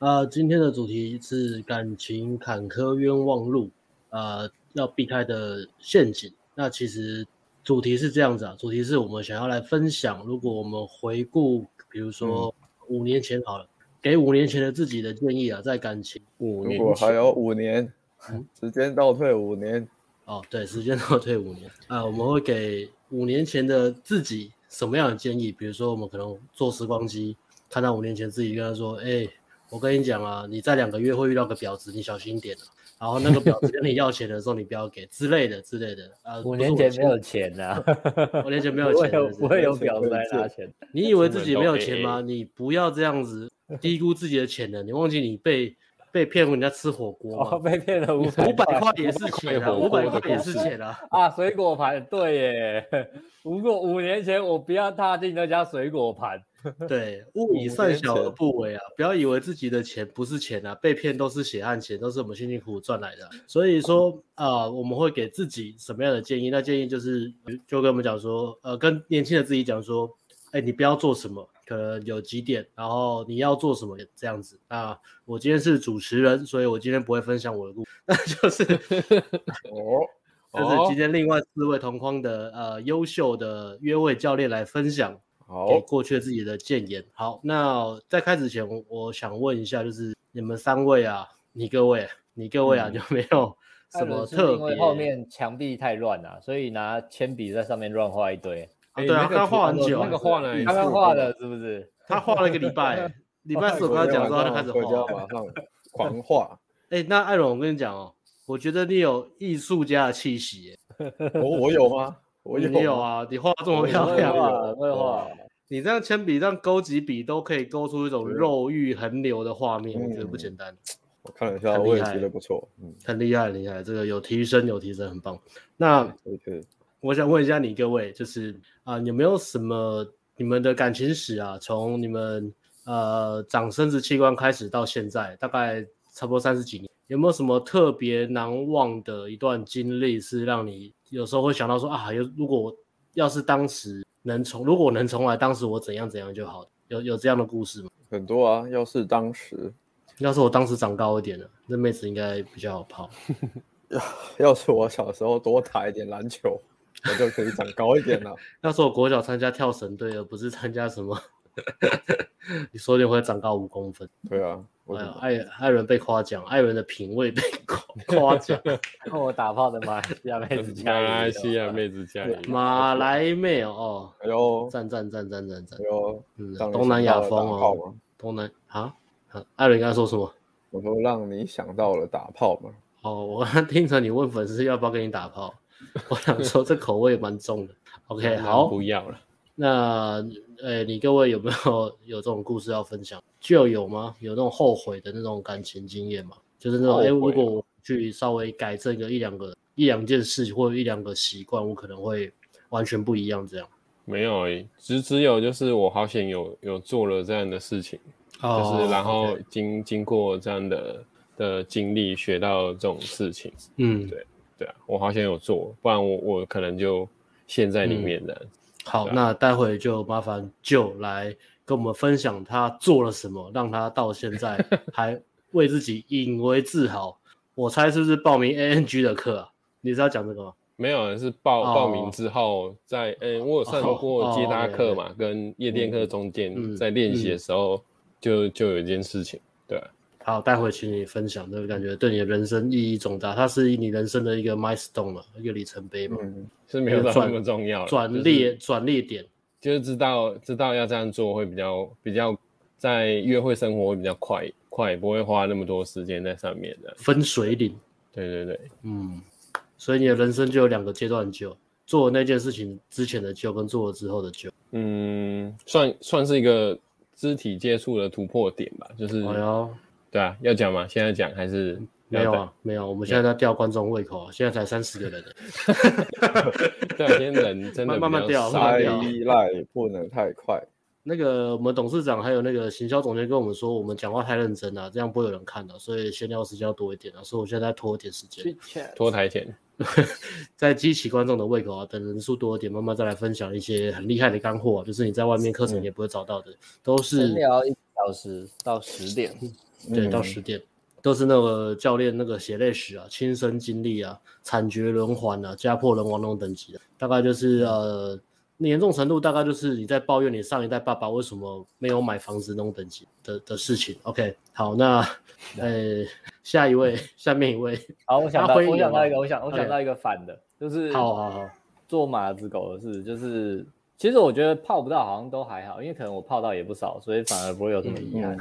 呃，今天的主题是感情坎坷冤枉路，呃，要避开的陷阱。那其实主题是这样子啊，主题是我们想要来分享，如果我们回顾，比如说五年前好了，嗯、给五年前的自己的建议啊，在感情五年，如果还有五年，时间倒退五年，哦，对，时间倒退五年啊、呃，我们会给五年前的自己。什么样的建议？比如说，我们可能坐时光机，看到五年前自己跟他说：“哎、欸，我跟你讲啊，你在两个月会遇到个婊子，你小心一点、啊、然后那个婊子跟你要钱的时候，你不要给之类的之类的。啊，五年前没有钱呐、啊，五年前没有钱，不会有婊子来拿钱。你以为自己没有钱吗？你不要这样子低估自己的潜能。你忘记你被。被骗人家吃火锅、哦，被骗了五五百块也是钱啊，五百块也是钱啊！啊，水果盘对耶，如果五年前我不要踏进那家水果盘，对，勿以善小而不为啊！不要以为自己的钱不是钱啊，被骗都是血汗钱，都是我们辛辛苦苦赚来的。所以说啊、呃，我们会给自己什么样的建议？那建议就是，就跟我们讲说，呃，跟年轻的自己讲说，哎，你不要做什么。可能有几点，然后你要做什么这样子。那我今天是主持人，所以我今天不会分享我的故事，那就是 哦，就是今天另外四位同框的呃优秀的约会教练来分享给过去自己的谏言。好，那在开始前，我想问一下，就是你们三位啊，你各位，你各位啊，有没有什么特别？因为后面墙壁太乱了，所以拿铅笔在上面乱画一堆。啊对啊，刚画很久，那个画了，刚刚画的是不是？他画了一个礼拜，礼拜四我跟他讲之后，他就开始画，马上狂画。哎，那艾伦，我跟你讲哦，我觉得你有艺术家的气息。我我有吗？我有啊，你画这么漂亮啊，会画。你这样铅笔，这样勾几笔都可以勾出一种肉欲横流的画面，我觉得不简单。我看了一下，我也觉得不错，嗯，很厉害，厉害，这个有提升，有提升，很棒。那我想问一下你各位，就是啊、呃，有没有什么你们的感情史啊？从你们呃长生殖器官开始到现在，大概差不多三十几年，有没有什么特别难忘的一段经历，是让你有时候会想到说啊，有如果要是当时能重，如果能重来，当时我怎样怎样就好？有有这样的故事吗？很多啊，要是当时，要是我当时长高一点了，那妹子应该比较好泡。要 要是我小时候多打一点篮球。我就可以长高一点了。要是我国小参加跳绳队，而不是参加什么，你说你会长高五公分。对啊，哎呀，艾艾伦被夸奖，艾伦的品味被夸夸奖。我打炮的马来西亚妹子加油！马来西亚妹子加油！马来妹哦，哎呦，赞赞赞赞赞赞！哎呦，嗯，东南亚风哦，东南啊，艾伦刚才说什么？我说让你想到了打炮嘛。哦，我刚听成你问粉丝要不要跟你打炮。我想说，这口味蛮重的。OK，好，不要了。那，呃，你各位有没有有这种故事要分享？就有吗？有那种后悔的那种感情经验吗？就是那种，哎，如果我去稍微改正个一两个一两件事，或者一两个习惯，我可能会完全不一样。这样没有诶，只只有就是我好险有有做了这样的事情，就是然后经经过这样的的经历，学到这种事情。嗯，对。对啊，我好险有做，不然我我可能就陷在里面的。嗯、好，啊、那待会就麻烦就来跟我们分享他做了什么，让他到现在 还为自己引为自豪。我猜是不是报名 ANG 的课啊？你是要讲这个吗？没有，是报、哦、报名之后在，在、欸、诶，我有上过接搭课嘛，哦、跟夜店课中间在练习的时候就，就、有一件事情，对、啊。好，待会请你分享这个感觉，对你的人生意义重大，它是你人生的一个 milestone 嘛，一个里程碑嘛，嗯、是没有那么重要，转捩转捩点，就是知道知道要这样做会比较比较在约会生活会比较快快，不会花那么多时间在上面的。分水岭，对对对，嗯，所以你的人生就有两个阶段就做那件事情之前的就跟做了之后的就，嗯，算算是一个肢体接触的突破点吧，就是。对啊，要讲吗？现在讲还是没有啊？没有，我们现在在吊观众胃口啊！现在才三十个人，这两天人真的慢慢掉，慢慢掉，依赖不能太快。那个我们董事长还有那个行销总监跟我们说，我们讲话太认真了，这样不会有人看的，所以闲聊时间要多一点啊。所以我现在在拖一点时间，拖台前，在激起观众的胃口啊！等人数多一点，慢慢再来分享一些很厉害的干货啊，就是你在外面课程也不会找到的，都是聊一小时到十点。对，到十点。都是那个教练那个血泪史啊，亲身经历啊，惨绝人寰啊，家破人亡那种等级的，大概就是呃，严重程度大概就是你在抱怨你上一代爸爸为什么没有买房子那种等级的的事情。OK，好，那呃，下一位，下面一位，好，我想到，我想到一个，我想我想到一个反的.就是好好好，做马子狗的事，就是其实我觉得泡不到好像都还好，因为可能我泡到也不少，所以反而不会有什么遗憾，嗯嗯、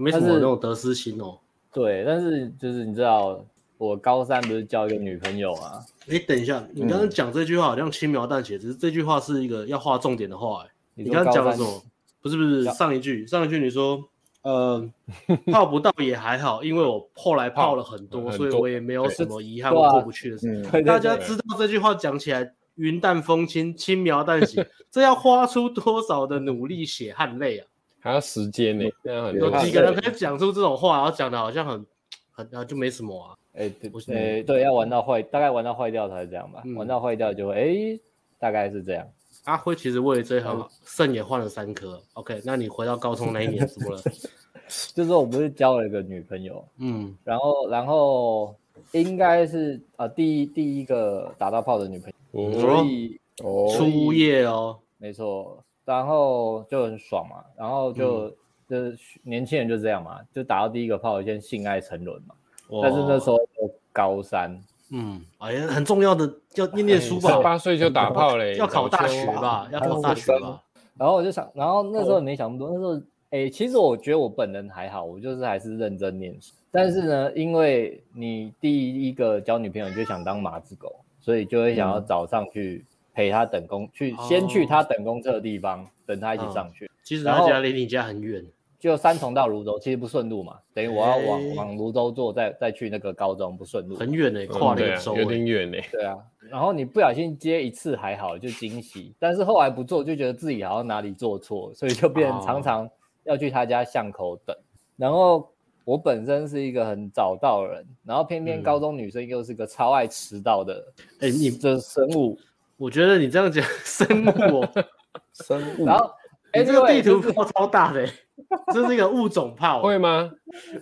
没什么那种得失心哦。对，但是就是你知道，我高三不是交一个女朋友啊？哎，等一下，你刚刚讲这句话好像轻描淡写，只是这句话是一个要画重点的话。哎，你刚刚讲的什么？不是不是，上一句上一句你说，呃，泡不到也还好，因为我后来泡了很多，所以我也没有什么遗憾，我过不去的事。大家知道这句话讲起来云淡风轻、轻描淡写，这要花出多少的努力、血汗泪啊！还要时间呢，有几个人可以讲出这种话，然后讲的好像很很啊，就没什么啊。哎，不是，哎，对，要玩到坏，大概玩到坏掉才是这样吧。玩到坏掉就会，哎，大概是这样。阿辉其实为了这一行肾也换了三颗。OK，那你回到高中那一年怎么了？就是说我不是交了一个女朋友，嗯，然后然后应该是啊第一第一个打到炮的女朋友，所以哦初夜哦，没错。然后就很爽嘛，然后就、嗯、就是年轻人就这样嘛，就打到第一个炮，先性爱沉沦嘛。但是那时候高三，嗯，哎呀，很重要的要念念书吧，十八岁就打炮嘞，要考大学吧，要考大学吧。然后我就想，然后那时候没想那么多，那时候哎，其实我觉得我本人还好，我就是还是认真念书。但是呢，因为你第一个交女朋友你就想当马子狗，所以就会想要早上去。陪他等公去，先去他等公车的地方，等他一起上去。其实他家离你家很远，就三重到泸州，其实不顺路嘛。等于我要往往泸州坐，再再去那个高中不顺路，很远呢，跨了州，有点远呢。对啊，然后你不小心接一次还好，就惊喜。但是后来不做，就觉得自己好像哪里做错，所以就变成常常要去他家巷口等。然后我本身是一个很早到的人，然后偏偏高中女生又是个超爱迟到的。哎，你这生物。我觉得你这样讲生物，生物 然后哎，这个地图炮超大的，这是一个物种炮，会吗？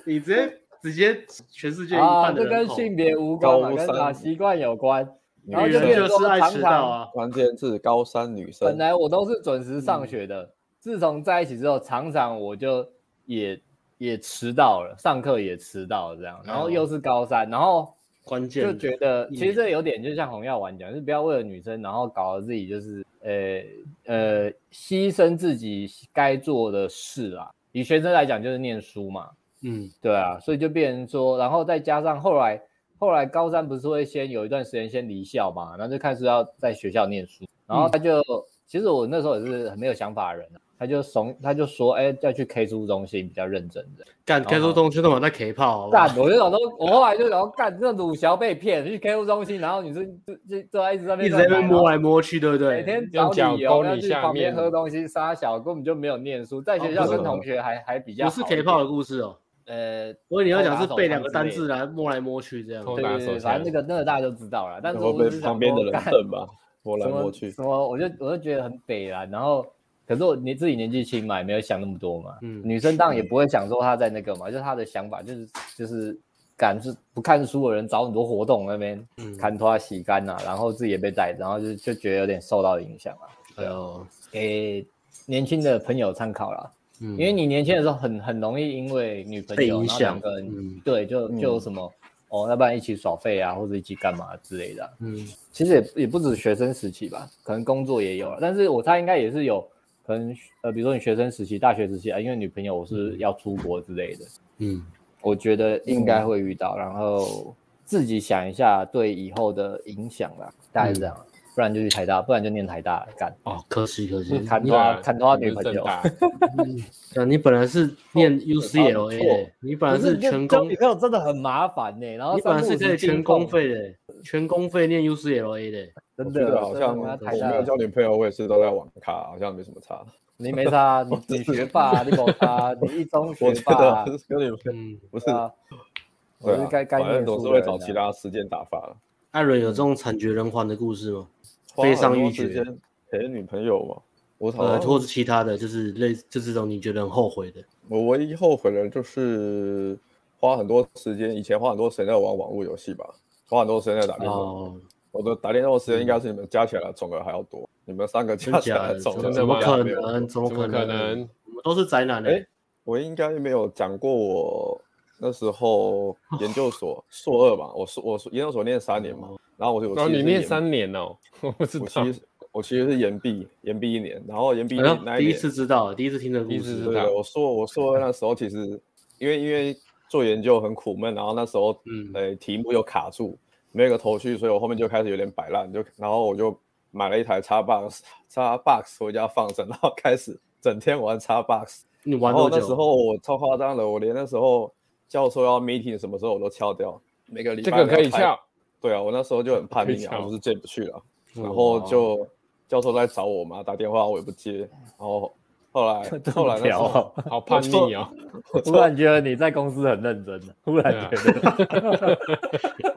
你直接直接全世界一半的这跟性别无关，跟啥习惯有关。女人就是爱迟到啊，关键是高三女生。本来我都是准时上学的，自从在一起之后，常常我就也也迟到了，上课也迟到了，这样，然后又是高三，然后。关键就觉得其实这有点就像红药丸讲，就是不要为了女生，然后搞得自己就是呃呃牺牲自己该做的事啊。以学生来讲就是念书嘛，嗯，对啊，所以就变成说，然后再加上后来后来高三不是会先有一段时间先离校嘛，然后就开始要在学校念书，然后他就、嗯、其实我那时候也是很没有想法的人啊。他就怂，他就说，哎，要去 K 书中心比较认真的。干 K 书中心都往那 K 炮。干，我就想说，我后来就想说，干，这鲁小被骗去 K 书中心，然后女生就就就在一直在那边一直在那摸来摸去，对不对？每天找理由要去旁边喝东西，杀小根本就没有念书，在学校跟同学还还比较。不是 K 炮的故事哦。呃，我以你要讲是背两个单字来摸来摸去这样。对对对，反正那个那个大家都知道了。但是我是旁边的人瞪吧，摸来摸去。什么？我就我就觉得很北啦，然后。可是我你自己年纪轻嘛，也没有想那么多嘛。嗯，女生当然也不会想说她在那个嘛，就是她的想法就是就是敢是不看书的人找很多活动那边看拖洗干呐，然后自己也被带，然后就就觉得有点受到影响了。对哦，给年轻的朋友参考啦。嗯，因为你年轻的时候很很容易因为女朋友然后两个人对就就什么哦，要不然一起耍废啊，或者一起干嘛之类的。嗯，其实也也不止学生时期吧，可能工作也有了，但是我猜应该也是有。可能呃，比如说你学生时期、大学时期啊，因为女朋友我是要出国之类的，嗯，我觉得应该会遇到，然后自己想一下对以后的影响啦，大概是这样，不然就去台大，不然就念台大干。哦，可惜可惜，砍他砍他女朋友。那你本来是念 UCLA 的，你本来是全公，女朋友真的很麻烦呢。然后你本来是可以全公费的，全公费念 UCLA 的。真的好像我没有交女朋友，我也是都在网咖，好像没什么差。你没差，你 你学霸，你没差，你一中 学霸，有点嗯，不是，对啊，反正总是会找其他时间打发了。艾伦有这种惨绝人寰的故事吗？非常时间陪女朋友吗？我呃，或者是其他的就是类，就是这种你觉得很后悔的。我唯一后悔的就是花很多时间，以前花很多时间在玩网络游戏吧，花很多时间在打电话。哦、我的打电话的时间应该是你们加起来的总额还要多，嗯、你们三个加起来的总额怎么可能？怎么可能？我们都是宅男的。哎，我应该没有讲过我那时候 研究所硕二吧？我硕我研究所念三年嘛，然后我就我你念三年哦，我不知道。我其实是延毕，延毕一年，然后延毕一年那一，第一次知道，第一次听的故事。对，我说我说那时候其实，因为因为做研究很苦闷，然后那时候嗯，呃，题目又卡住，没有个头绪，所以我后面就开始有点摆烂，就然后我就买了一台 Xbox Xbox 回家放着，然后开始整天玩 Xbox。你玩多久？那时候我超夸张的，我连那时候教授要 meeting 什么时候我都翘掉，每个礼拜这个可以翘。对啊，我那时候就很叛逆啊，我是进不去了，然后就。教授在找我嘛，打电话我也不接，然后后来 后来那时候好叛逆啊！突然觉得你在公司很认真，突然觉得，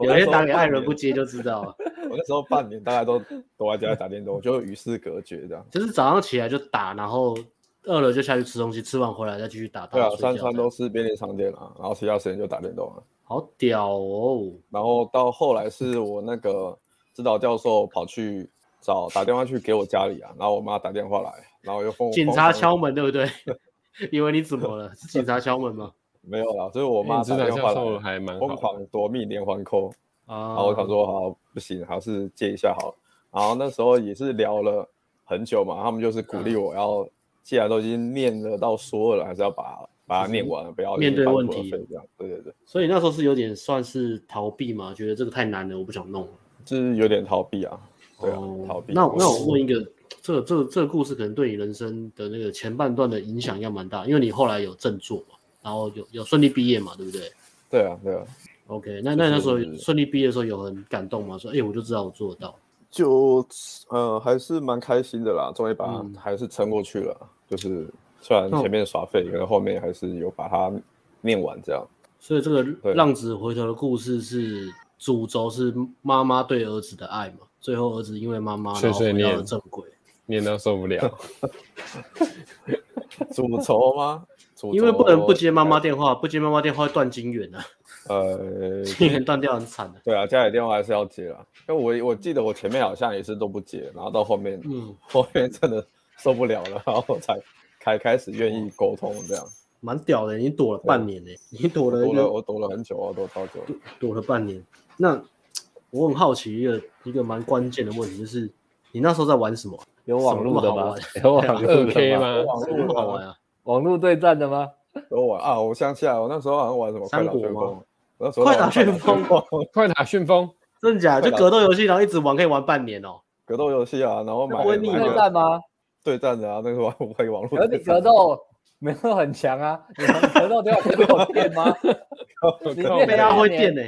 有些打给艾伦不接就知道了。我那时候半年大家都躲在家里打电动，就与世隔绝这样。就是早上起来就打，然后饿了就下去吃东西，吃完回来再继续打。对啊，三餐都是便利商店啊，然后其他时间就打电动了。好屌哦！然后到后来是我那个指导教授跑去。找打电话去给我家里啊，然后我妈打电话来，然后又封警察敲门，对不对？以为你怎么了？是 警察敲门吗？没有啦，就是我妈打电话来，疯狂夺命连环 call 啊！然后我想说好不行，还是接一下好。然后那时候也是聊了很久嘛，他们就是鼓励我要，既然都已经念了到硕二了，还是要把把它念完，不要面对问题这样。对对对。所以那时候是有点算是逃避嘛，觉得这个太难了，我不想弄了。就是有点逃避啊。对啊，逃避。那那我问一个，这个这个这个故事可能对你人生的那个前半段的影响要蛮大，因为你后来有振作嘛，然后有有顺利毕业嘛，对不对？对啊，对啊。OK，那那那时候顺利毕业的时候有很感动吗？说，哎，我就知道我做得到。就呃，还是蛮开心的啦，终于把它还是撑过去了。嗯、就是虽然前面耍废，可是后面还是有把它念完这样。所以这个浪子回头的故事是主轴是妈妈对儿子的爱嘛？最后儿子因为妈妈然后回到了正轨，念到受不了。主轴吗？因为不能不接妈妈电话，不接妈妈电话会断金源啊。呃，金源断掉很惨的。对啊，家里电话还是要接啊。因为我我记得我前面好像也是都不接，然后到后面，嗯，后面真的受不了了，然后才才开始愿意沟通这样。蛮屌的，你躲了半年呢，你躲了，躲了，我躲了很久啊，躲超久，躲了半年。那。我很好奇一个一个蛮关键的问题，就是你那时候在玩什么？有网络的吗？有网络二 K 吗？网络好玩啊？网络对战的吗？有玩啊！我想起来，我那时候好像玩什么三国吗？快打旋风，快打旋风，真的假的？就格斗游戏，然后一直玩，可以玩半年哦。格斗游戏啊，然后买对战吗？对战的啊，那个玩可以网络。格格斗没有很强啊，你们格斗都要电吗？你非要会电呢？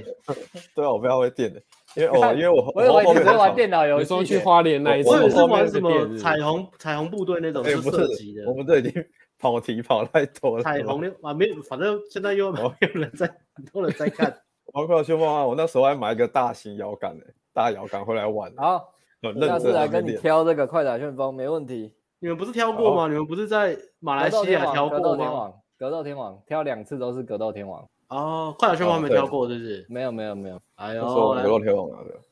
对啊，我非要会电的。因为哦，因为我我以为你在玩电脑游戏，说去花莲那一次，我是玩什么彩虹彩虹部队那种，是射击的。我们这已经跑题跑太多了。彩虹的啊，没有，反正现在又没有人在，很多人在看。玩快打旋风啊！我那时候还买一个大型摇杆的，大摇杆回来玩。好，下次来跟你挑这个快打旋风，没问题。你们不是挑过吗？你们不是在马来西亚挑过吗？格斗天王，格斗天王，挑两次都是格斗天王。哦，快打旋风没挑过，是不是？没有，没有，没有。哎呦，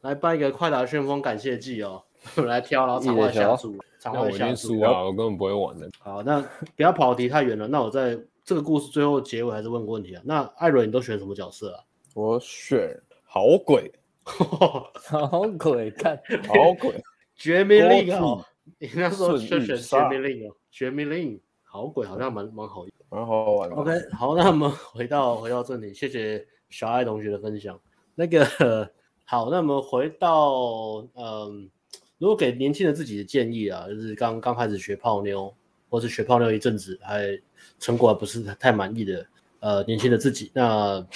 来办一个快打旋风感谢祭哦，来挑，然后场外下注，场外下注啊！我根本不会玩的。好，那不要跑题太远了。那我在这个故事最后结尾还是问个问题啊？那艾伦，你都选什么角色啊？我选好鬼，好鬼，看好鬼，绝命令哦！你那时候就选绝命令哦，绝命令，好鬼好像蛮蛮好。蛮好玩的。OK，好，那我们 回到回到这里，谢谢小爱同学的分享。那个好，那我们回到嗯，如果给年轻的自己的建议啊，就是刚刚开始学泡妞，或是学泡妞一阵子还成果还不是太满意的呃年轻的自己，那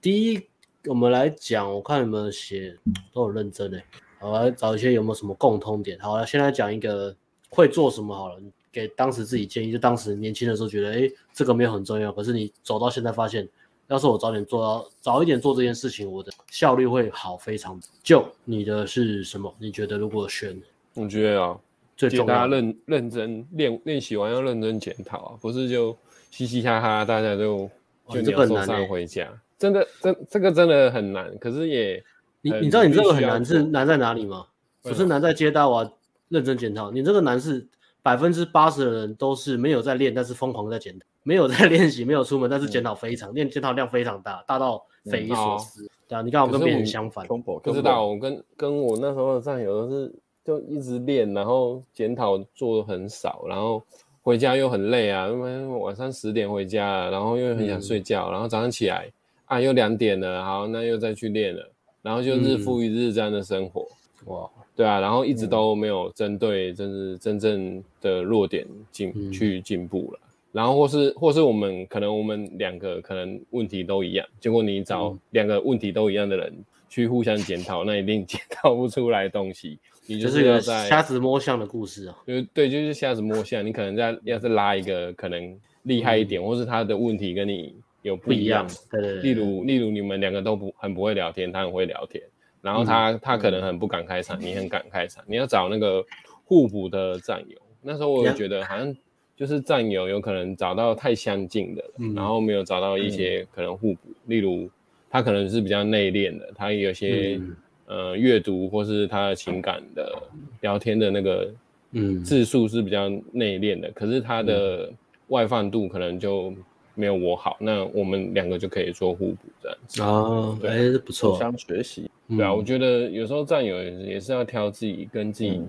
第一我们来讲，我看有没有写都很认真诶，我来找一些有没有什么共通点。好了，先来讲一个会做什么好了。给当时自己建议，就当时年轻的时候觉得，哎，这个没有很重要。可是你走到现在发现，要是我早点做到，早一点做这件事情，我的效率会好非常。就你的是什么？你觉得如果选，我觉得啊，最重要。大家认认真练练习完要认真检讨啊，不是就嘻嘻哈哈，大家就就鸟兽散回家。真的，这这个真的很难。可是也，你你知道你这个很难是难在哪里吗？不是难在接大娃认真检讨，你这个难是百分之八十的人都是没有在练，但是疯狂在检讨，没有在练习，没有出门，但是检讨非常练，检讨量非常大，大到匪夷所思。对啊，你刚好跟别人相反。不知道我跟跟我那时候的战友都是就一直练，然后检讨做的很少，然后回家又很累啊，因为晚上十点回家，然后又很想睡觉，然后早上起来啊又两点了，好，那又再去练了，然后就日复一日这样的生活。哇。对啊，然后一直都没有针对，就是真正的弱点进、嗯、去进步了。然后或是或是我们可能我们两个可能问题都一样，结果你找两个问题都一样的人去互相检讨，嗯、那一定检讨不出来东西。你就是要在瞎子摸象的故事啊。就对，就是瞎子摸象。你可能在要是拉一个可能厉害一点，嗯、或是他的问题跟你有不一样。对对对。例如例如你们两个都不很不会聊天，他很会聊天。然后他、嗯、他可能很不敢开场，嗯、你很敢开场，你要找那个互补的战友。那时候我觉得好像就是战友有可能找到太相近的，嗯、然后没有找到一些可能互补。嗯、例如他可能是比较内敛的，他有些、嗯、呃阅读或是他的情感的聊天的那个嗯。字数是比较内敛的，可是他的外放度可能就没有我好。那我们两个就可以做互补这样子哦，哎对，不错，互相学习。对啊，我觉得有时候战友也是要挑自己跟自己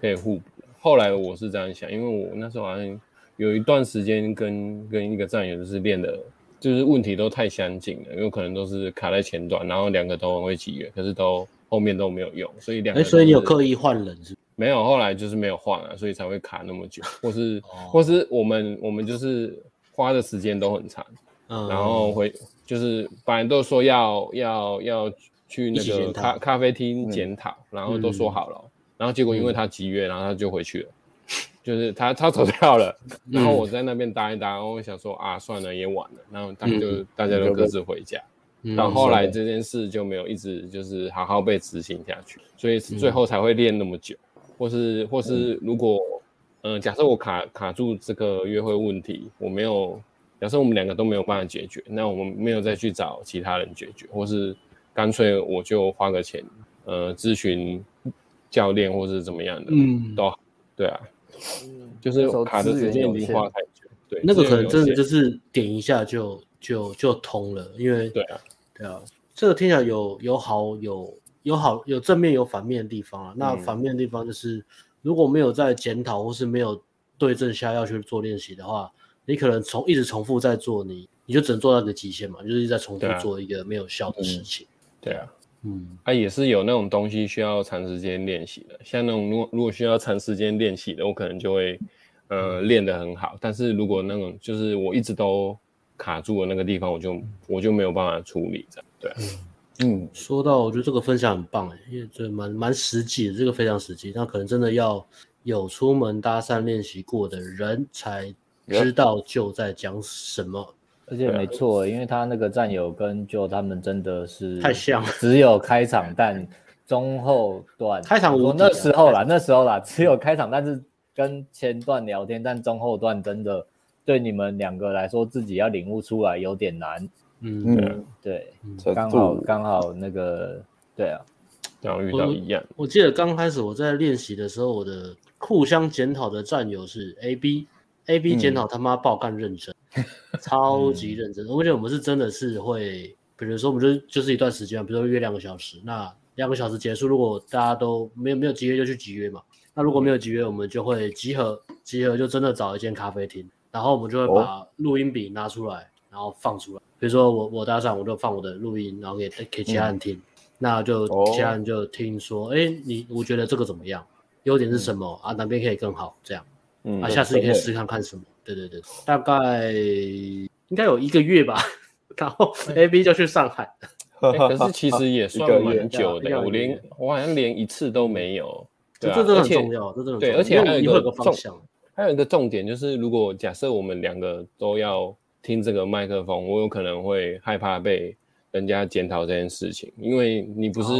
可以互补。嗯、后来我是这样想，因为我那时候好像有一段时间跟跟一个战友就是练的，就是问题都太相近了，有可能都是卡在前段，然后两个都很会集约，可是都后面都没有用，所以两个、欸。所以你有刻意换人是？没有，后来就是没有换啊，所以才会卡那么久，或是、哦、或是我们我们就是花的时间都很长，嗯、然后回就是本来都说要要要。去那个咖咖啡厅检讨，然后都说好了，然后结果因为他急约，然后他就回去了，就是他他走掉了，然后我在那边搭一搭，然后我想说啊，算了，也晚了，然后他就大家都各自回家，然后后来这件事就没有一直就是好好被执行下去，所以最后才会练那么久，或是或是如果嗯，假设我卡卡住这个约会问题，我没有，假设我们两个都没有办法解决，那我们没有再去找其他人解决，或是。干脆我就花个钱，呃，咨询教练或是怎么样的，嗯，都好，对啊，就是卡的时间已经花太久，对，那个可能真的就是点一下就就就通了，因为对啊，对啊，这个听起来有有好有有好有正面有反面的地方啊，那反面的地方就是如果没有在检讨或是没有对症下药去做练习的话，你可能重一直重复在做你，你就只能做到你的极限嘛，就是一直在重复做一个没有效的事情。对啊，嗯，它、啊、也是有那种东西需要长时间练习的，像那种如果如果需要长时间练习的，我可能就会，呃，练得很好。但是如果那种就是我一直都卡住的那个地方，我就我就没有办法处理这样。对、啊，嗯，说到我觉得这个分享很棒哎，因为这蛮蛮实际的，这个非常实际。那可能真的要有出门搭讪练习过的人才知道就在讲什么。而且没错，因为他那个战友跟就他们真的是太像，只有开场，但中后段开场无那时候啦，那时候啦，只有开场，但是跟前段聊天，但中后段真的对你们两个来说，自己要领悟出来有点难。嗯，对，刚好刚好那个，对啊，刚好遇到一样。我记得刚开始我在练习的时候，我的互相检讨的战友是 A B A B 检讨他妈爆干认真。超级认真，而且我们是真的是会，比如说我们就就是一段时间，比如说约两个小时，那两个小时结束，如果大家都没有没有集约就去集约嘛，那如果没有集约，我们就会集合，集合就真的找一间咖啡厅，然后我们就会把录音笔拿出来，然后放出来，比如说我我搭讪，我就放我的录音，然后给给其他人听，那就其他人就听说，哎，你我觉得这个怎么样？优点是什么？啊？哪边可以更好？这样，嗯，啊，下次你可以试看看什么。对对对，大概应该有一个月吧，然后 A B 就去上海，欸，可是 其实也算蛮久的，我连我好像连一次都没有。对啊，这真的很重要，这真的对，而且还有一个方向，还有一个重点就是，如果假设我们两个都要听这个麦克风，我有可能会害怕被人家检讨这件事情，因为你不是，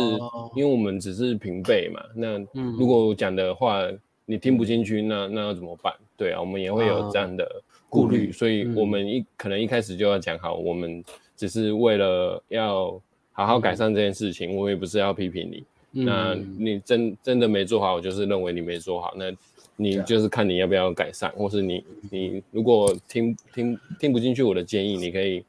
因为我们只是平辈嘛，那如果我讲的话。你听不进去，那那要怎么办？对啊，我们也会有这样的顾虑，所以我们一可能一开始就要讲好，我们只是为了要好好改善这件事情，我也不是要批评你。那你真真的没做好，我就是认为你没做好，那你就是看你要不要改善，或是你你如果听听听不进去我的建议，你可以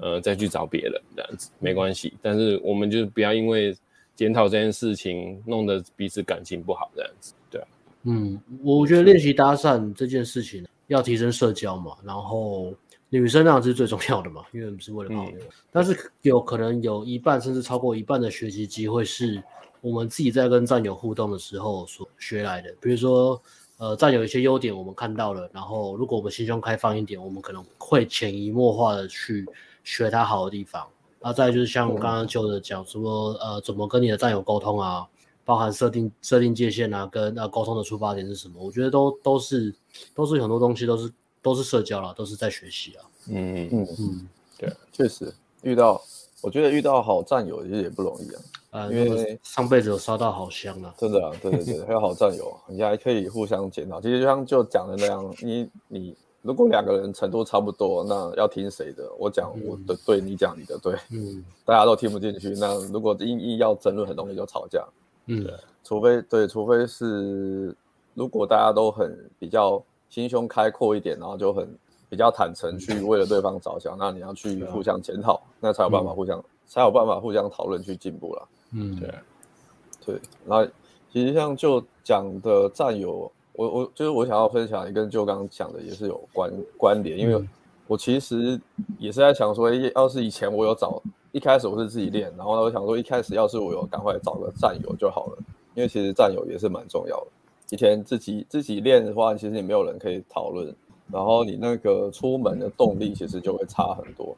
呃再去找别人这样子没关系，但是我们就不要因为检讨这件事情弄得彼此感情不好这样子，对啊，嗯，我觉得练习搭讪这件事情要提升社交嘛，然后女生那样是最重要的嘛，因为不是为了朋友，但是有可能有一半甚至超过一半的学习机会是。我们自己在跟战友互动的时候所学来的，比如说，呃，占有一些优点我们看到了，然后如果我们心胸开放一点，我们可能会潜移默化的去学他好的地方。然后再就是像刚刚就的讲说，呃，怎么跟你的战友沟通啊，包含设定设定界限啊，跟呃沟通的出发点是什么？我觉得都都是都是很多东西都是都是社交啦，都是在学习啊。嗯嗯嗯，对，确实遇到，我觉得遇到好战友其实也不容易啊。呃，因为上辈子有烧到好香啊，真的啊，对对对，还有好战友，你还可以互相检讨。其实就像就讲的那样，你你如果两个人程度差不多，那要听谁的？我讲我的对，你讲你的对，嗯，大家都听不进去。那如果硬硬要争论，很容易就吵架。嗯，对，除非对，除非是如果大家都很比较心胸开阔一点，然后就很比较坦诚去为了对方着想，那你要去互相检讨，那才有办法互相才有办法互相讨论去进步了。嗯，对，对，那其实像就讲的战友，我我就是我想要分享，也跟就刚刚讲的也是有关关联，因为我其实也是在想说，要是以前我有找，一开始我是自己练，然后呢，我想说一开始要是我有赶快找个战友就好了，因为其实战友也是蛮重要的。以前自己自己练的话，其实也没有人可以讨论，然后你那个出门的动力其实就会差很多。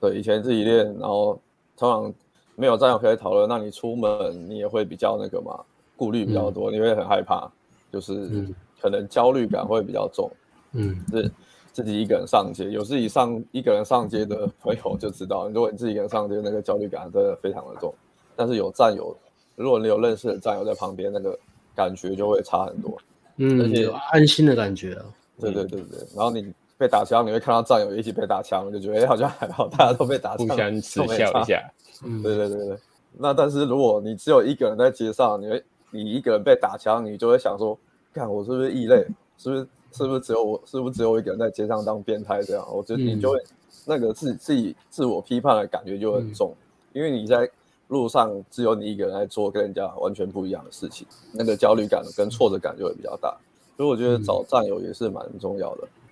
对，以前自己练，然后通常。没有战友可以讨论，那你出门你也会比较那个嘛，顾虑比较多，嗯、你会很害怕，就是可能焦虑感会比较重。嗯，是自己一个人上街，有自己上一个人上街的朋友就知道，如果你自己一个人上街，那个焦虑感真的非常的重。但是有战友，如果你有认识的战友在旁边，那个感觉就会差很多。嗯，而且有安心的感觉啊。对对对对，然后你被打枪，你会看到战友一起被打枪，就觉得哎好像还好，大家都被打枪，互相耻笑一下。嗯，对对对对，那但是如果你只有一个人在街上，你会你一个人被打枪，你就会想说，看我是不是异类，是不是是不是只有我，是不是只有我一个人在街上当变态这样？我觉得你就会、嗯、那个自自己自我批判的感觉就很重，嗯、因为你在路上只有你一个人在做跟人家完全不一样的事情，那个焦虑感跟挫折感就会比较大。所以我觉得找战友也是蛮重要的。嗯，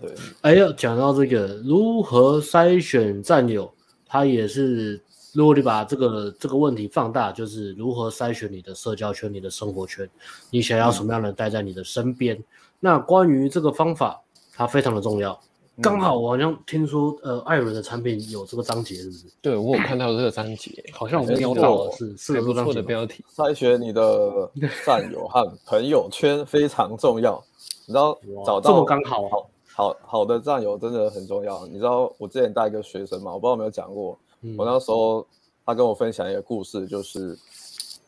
对。哎呀，讲到这个如何筛选战友。他也是，如果你把这个这个问题放大，就是如何筛选你的社交圈、你的生活圈，你想要什么样的人待在你的身边？嗯、那关于这个方法，它非常的重要。刚、嗯、好我好像听说，呃，艾伦的产品有这个章节，是不是？对，我有看到这个章节，好像我们标到了是是不错的标题。筛选你的战友和朋友圈非常重要，你知道找到这么刚好好。好好的战友真的很重要。你知道我之前带一个学生嘛？我不知道有没有讲过。嗯、我那时候他跟我分享一个故事，就是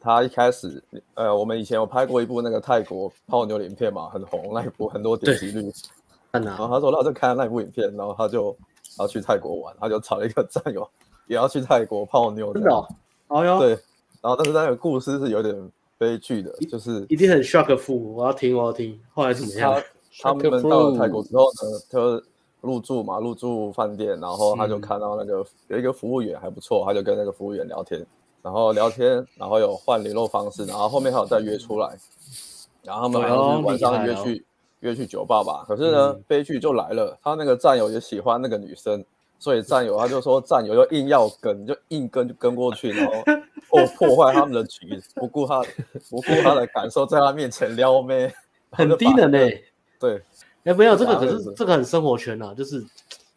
他一开始，呃，我们以前有拍过一部那个泰国泡妞影片嘛，很红，那一部很多点击率。然后他说，那就看那部影片，然后他就要去泰国玩，他就找了一个战友，也要去泰国泡妞。真的？哦哟。对。然后但是那个故事是有点悲剧的，就是一定很 shock 的父母。我要听，我要听。后来怎么样？他 们到了泰国之后呢，就入住嘛，入住饭店，然后他就看到那个有一个服务员还不错，他就跟那个服务员聊天，然后聊天，然后有换联络方式，然后后面还有再约出来，然后他们晚上约去约去酒吧吧。可是呢，悲剧就来了，他那个战友也喜欢那个女生，所以战友他就说战友就硬要跟，就硬跟就跟过去，然后哦破坏他们的局，不顾他不顾他的感受，在他面前撩妹，很低能嘞。对，哎，没有这个，可是这个很生活圈呐，就是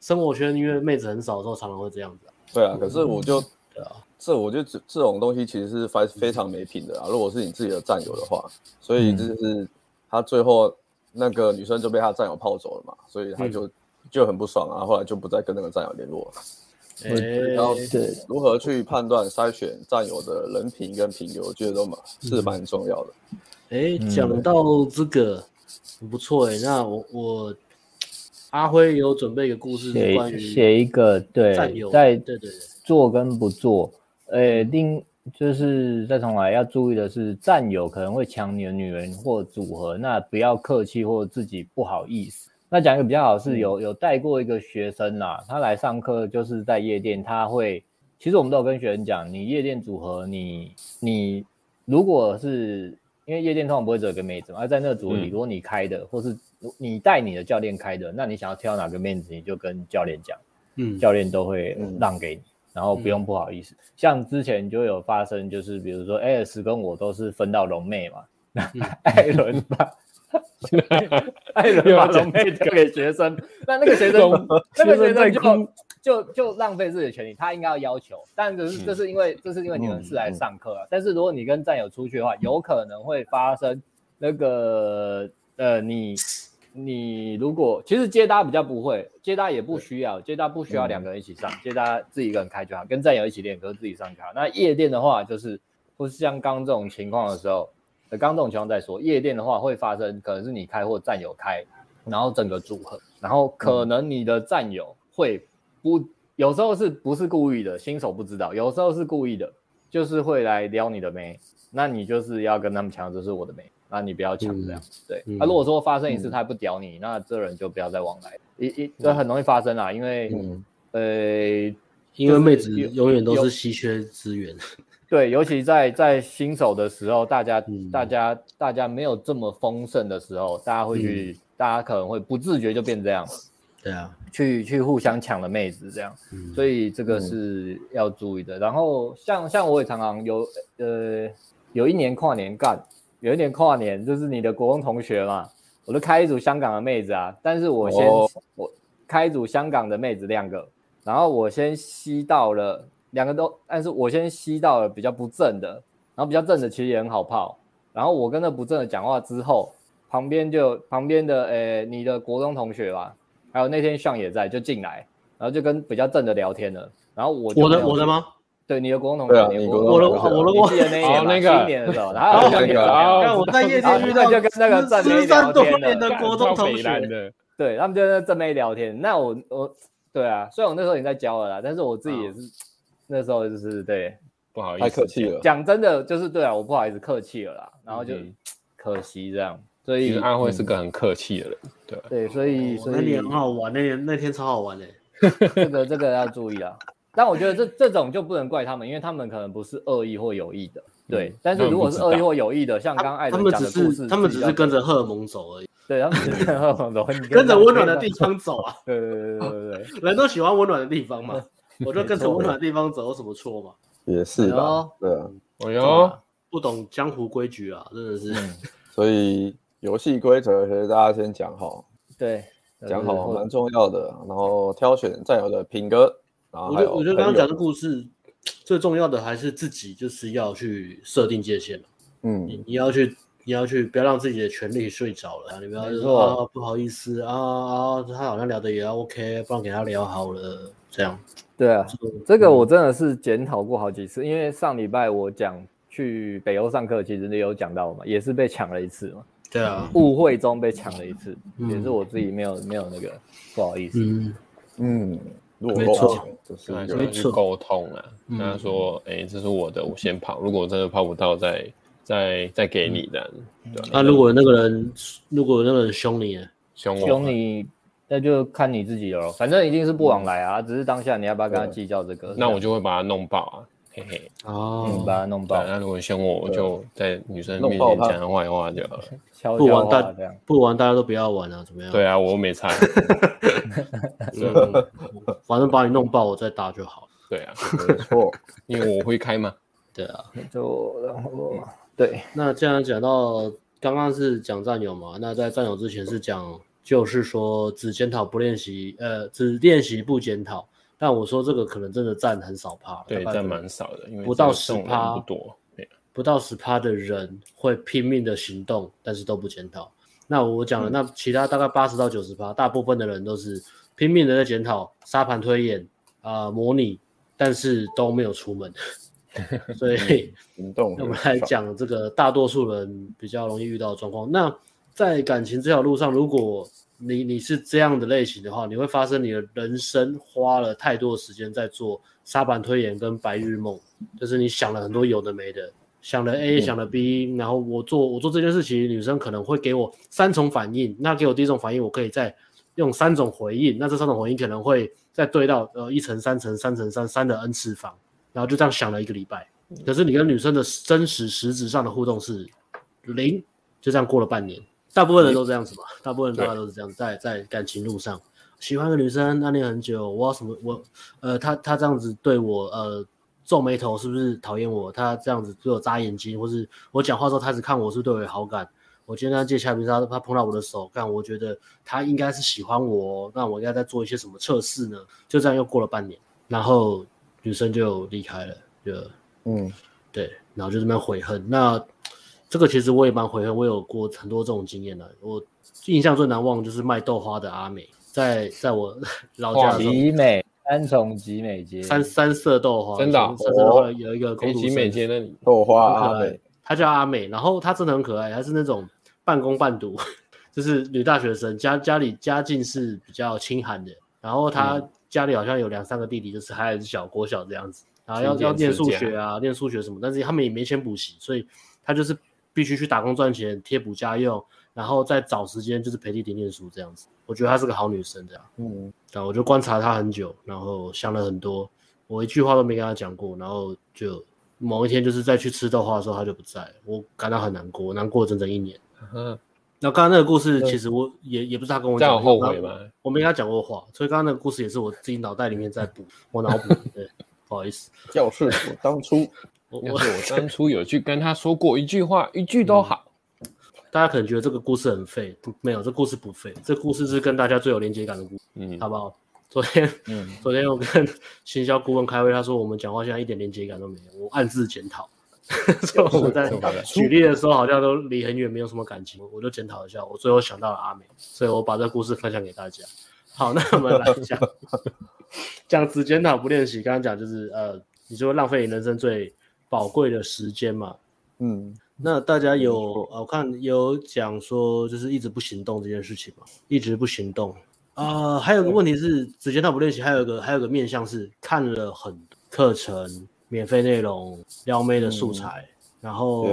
生活圈，因为妹子很少的时候，常常会这样子。对啊，可是我就，对啊，这我就这这种东西其实是非非常没品的啊。如果是你自己的战友的话，所以就是他最后那个女生就被他战友泡走了嘛，所以他就就很不爽啊，后来就不再跟那个战友联络了。哎，然后对，如何去判断筛选战友的人品跟品格，我觉得都蛮是蛮重要的。哎，讲到这个很不错哎，那我我阿辉有准备一个故事，关于写一个对战友在对对对做跟不做，哎，另就是再重来要注意的是，战友可能会抢你的女人或组合，那不要客气或自己不好意思。那讲一个比较好是有有带过一个学生啦，他来上课就是在夜店，他会其实我们都有跟学生讲，你夜店组合你你如果是因为夜店通常不会只有一个妹子嘛，而在那个组合里，如果你开的、嗯、或是你带你的教练开的，那你想要挑哪个妹子，你就跟教练讲，嗯，教练都会让给你，然后不用不好意思。嗯、像之前就有发生，就是比如说 AS 跟我都是分到龙妹嘛，那艾伦吧。艾伦把龙妹丢给学生，那那个学生，那个学生就就就浪费自己的权利，他应该要要求，但只是这是因为这是因为你们是来上课啊。但是如果你跟战友出去的话，有可能会发生那个呃，你你如果其实接搭比较不会，接搭也不需要，接搭不需要两个人一起上，接搭自己一个人开就好，跟战友一起练歌自己上就好。那夜店的话，就是不是像刚这种情况的时候。刚这种情况再说，夜店的话会发生，可能是你开或战友开，然后整个组合，然后可能你的战友会不，有时候是不是故意的，新手不知道，有时候是故意的，就是会来撩你的妹，那你就是要跟他们抢，这是我的妹，那你不要抢这样，嗯、对。那、嗯啊、如果说发生一次他不屌你，嗯、那这人就不要再往来，一一这很容易发生啊，因为、嗯、呃，因为妹子永远都是稀缺资源。对，尤其在在新手的时候，大家、嗯、大家大家没有这么丰盛的时候，大家会去，嗯、大家可能会不自觉就变这样。对啊，去去互相抢了妹子这样，嗯、所以这个是要注意的。嗯、然后像像我也常常有呃，有一年跨年干，有一年跨年就是你的国中同学嘛，我就开一组香港的妹子啊，但是我先、哦、我开一组香港的妹子两个，然后我先吸到了。两个都，但是我先吸到了比较不正的，然后比较正的其实也很好泡。然后我跟那不正的讲话之后，旁边就旁边的诶、欸，你的国中同学吧，还有那天上也在，就进来，然后就跟比较正的聊天了。然后我我的我的吗？对，你的国中同学，我的我的我记得那一年那个新年的时候，然后那个我在夜店遇到就跟那个正妹聊天的国中同学，对，他们就在正妹聊天。那我我对啊，虽然我那时候已经在教了啦，但是我自己也是。那时候就是对，不好意思，太客气了。讲真的，就是对啊，我不好意思客气了啦，然后就 可惜这样。所以安徽是个很客气的人，对对，所以所以那年很好玩，那年那天超好玩的。这个这个要注意啊。但我觉得这这种就不能怪他们，因为他们可能不是恶意或有意的。对，但是如果是恶意或有意的，像刚刚艾伦讲的故事，他们只是跟着荷尔蒙走而已。对，他们只是跟荷尔蒙走，跟着温暖的地方走啊。对对对对对，人都喜欢温暖的地方嘛。我就跟着温暖的地方走，有什么错嘛？也是的，对啊，哎呦，不懂江湖规矩啊，真的是。所以游戏规则其实大家先讲好，对，讲好蛮重要的。然后挑选战友的品格，然后还有，我觉得刚刚讲的故事最重要的还是自己就是要去设定界限。嗯，你你要去，你要去，不要让自己的权利睡着了。你不要说啊，不好意思啊啊，他好像聊的也 OK，不然给他聊好了，这样。对啊，这个我真的是检讨过好几次，因为上礼拜我讲去北欧上课，其实你有讲到嘛，也是被抢了一次嘛。对啊，误会中被抢了一次，也是我自己没有没有那个不好意思。嗯嗯，没错，就是沟通啊，跟他说，哎，这是我的，我先跑，如果真的跑不到，再再再给你的。那如果那个人，如果那个人凶你，凶我，凶你。那就看你自己了，反正一定是不往来啊，只是当下你要不要跟他计较这个？那我就会把他弄爆啊，嘿嘿。哦，把他弄爆。那如果凶我，我就在女生面前讲坏话就好了。不玩大，不玩大家都不要玩啊，怎么样？对啊，我没差。反正把你弄爆，我再打就好了。对啊，没错，因为我会开嘛。对啊，就然后对。那既然讲到刚刚是讲战友嘛，那在战友之前是讲。就是说只检讨不练习，呃，只练习不检讨。但我说这个可能真的占很少趴，对，占蛮少的，因为不到十趴不多，不到十趴的人会拼命的行动，但是都不检讨。那我讲了，嗯、那其他大概八十到九十趴，大部分的人都是拼命的在检讨沙盘推演啊、呃、模拟，但是都没有出门。所以我们来讲这个大多数人比较容易遇到的状况。那在感情这条路上，如果你你是这样的类型的话，你会发生你的人生花了太多的时间在做沙盘推演跟白日梦，就是你想了很多有的没的，想了 A 想了 B，然后我做我做这件事情，女生可能会给我三重反应，那给我第一种反应，我可以再用三种回应，那这三种回应可能会再对到呃一乘三乘三乘三三的 n 次方，然后就这样想了一个礼拜，可是你跟女生的真实实质上的互动是零，就这样过了半年。大部分人都这样子嘛，大部分人大家都是这样，在在感情路上，喜欢个女生暗恋很久，我要什么我呃，他他这样子对我呃皱眉头，是不是讨厌我？他这样子对我眨眼睛，或是我讲话时候他只看我，是不是对我有好感？我今天跟他借橡皮擦，他碰到我的手，但我觉得他应该是喜欢我，那我应该在做一些什么测试呢？就这样又过了半年，然后女生就离开了，就嗯对，然后就这么悔恨那。这个其实我也蛮悔恨，我有过很多这种经验的。我印象最难忘就是卖豆花的阿美，在在我 老家的集美三重集美街三三色豆花，真的、啊，三色豆花有一个公主集美街那里豆花阿美，她叫阿美，然后她真的很可爱，她是那种半工半读，就是女大学生，家家里家境是比较清寒的，然后她家里好像有两三个弟弟，就是还很小国小这样子，然后要要念数学啊，念数学什么，但是他们也没钱补习，所以她就是。必须去打工赚钱贴补家用，然后再找时间就是陪弟弟念书这样子。我觉得她是个好女生这样。嗯，然后我就观察她很久，然后想了很多，我一句话都没跟她讲过，然后就某一天就是在去吃豆花的时候，她就不在，我感到很难过，难过整整一年。嗯，那刚刚那个故事其实我也也不是她跟我讲，后悔吗？我没跟她讲过话，所以刚刚那个故事也是我自己脑袋里面在补，我脑补。对，不好意思，教训我当初。要是我 当初有去跟他说过一句话，一句都好。大家可能觉得这个故事很废，没有，这故事不废。这故事是跟大家最有连接感的故事，嗯，好不好？昨天，嗯，昨天我跟行销顾问开会，他说我们讲话现在一点连接感都没有，我暗自检讨。所以我在 举例的时候好像都离很远，没有什么感情，我就检讨一下。我最后想到了阿美，所以我把这故事分享给大家。好，那我们来讲讲只检讨不练习。刚刚讲就是呃，你说浪费你人生最宝贵的时间嘛，嗯，那大家有我看有讲说，就是一直不行动这件事情嘛，一直不行动啊、呃。还有个问题是，只见他不练习，还有个还有个面向是看了很课程、免费内容、撩妹的素材，嗯、然后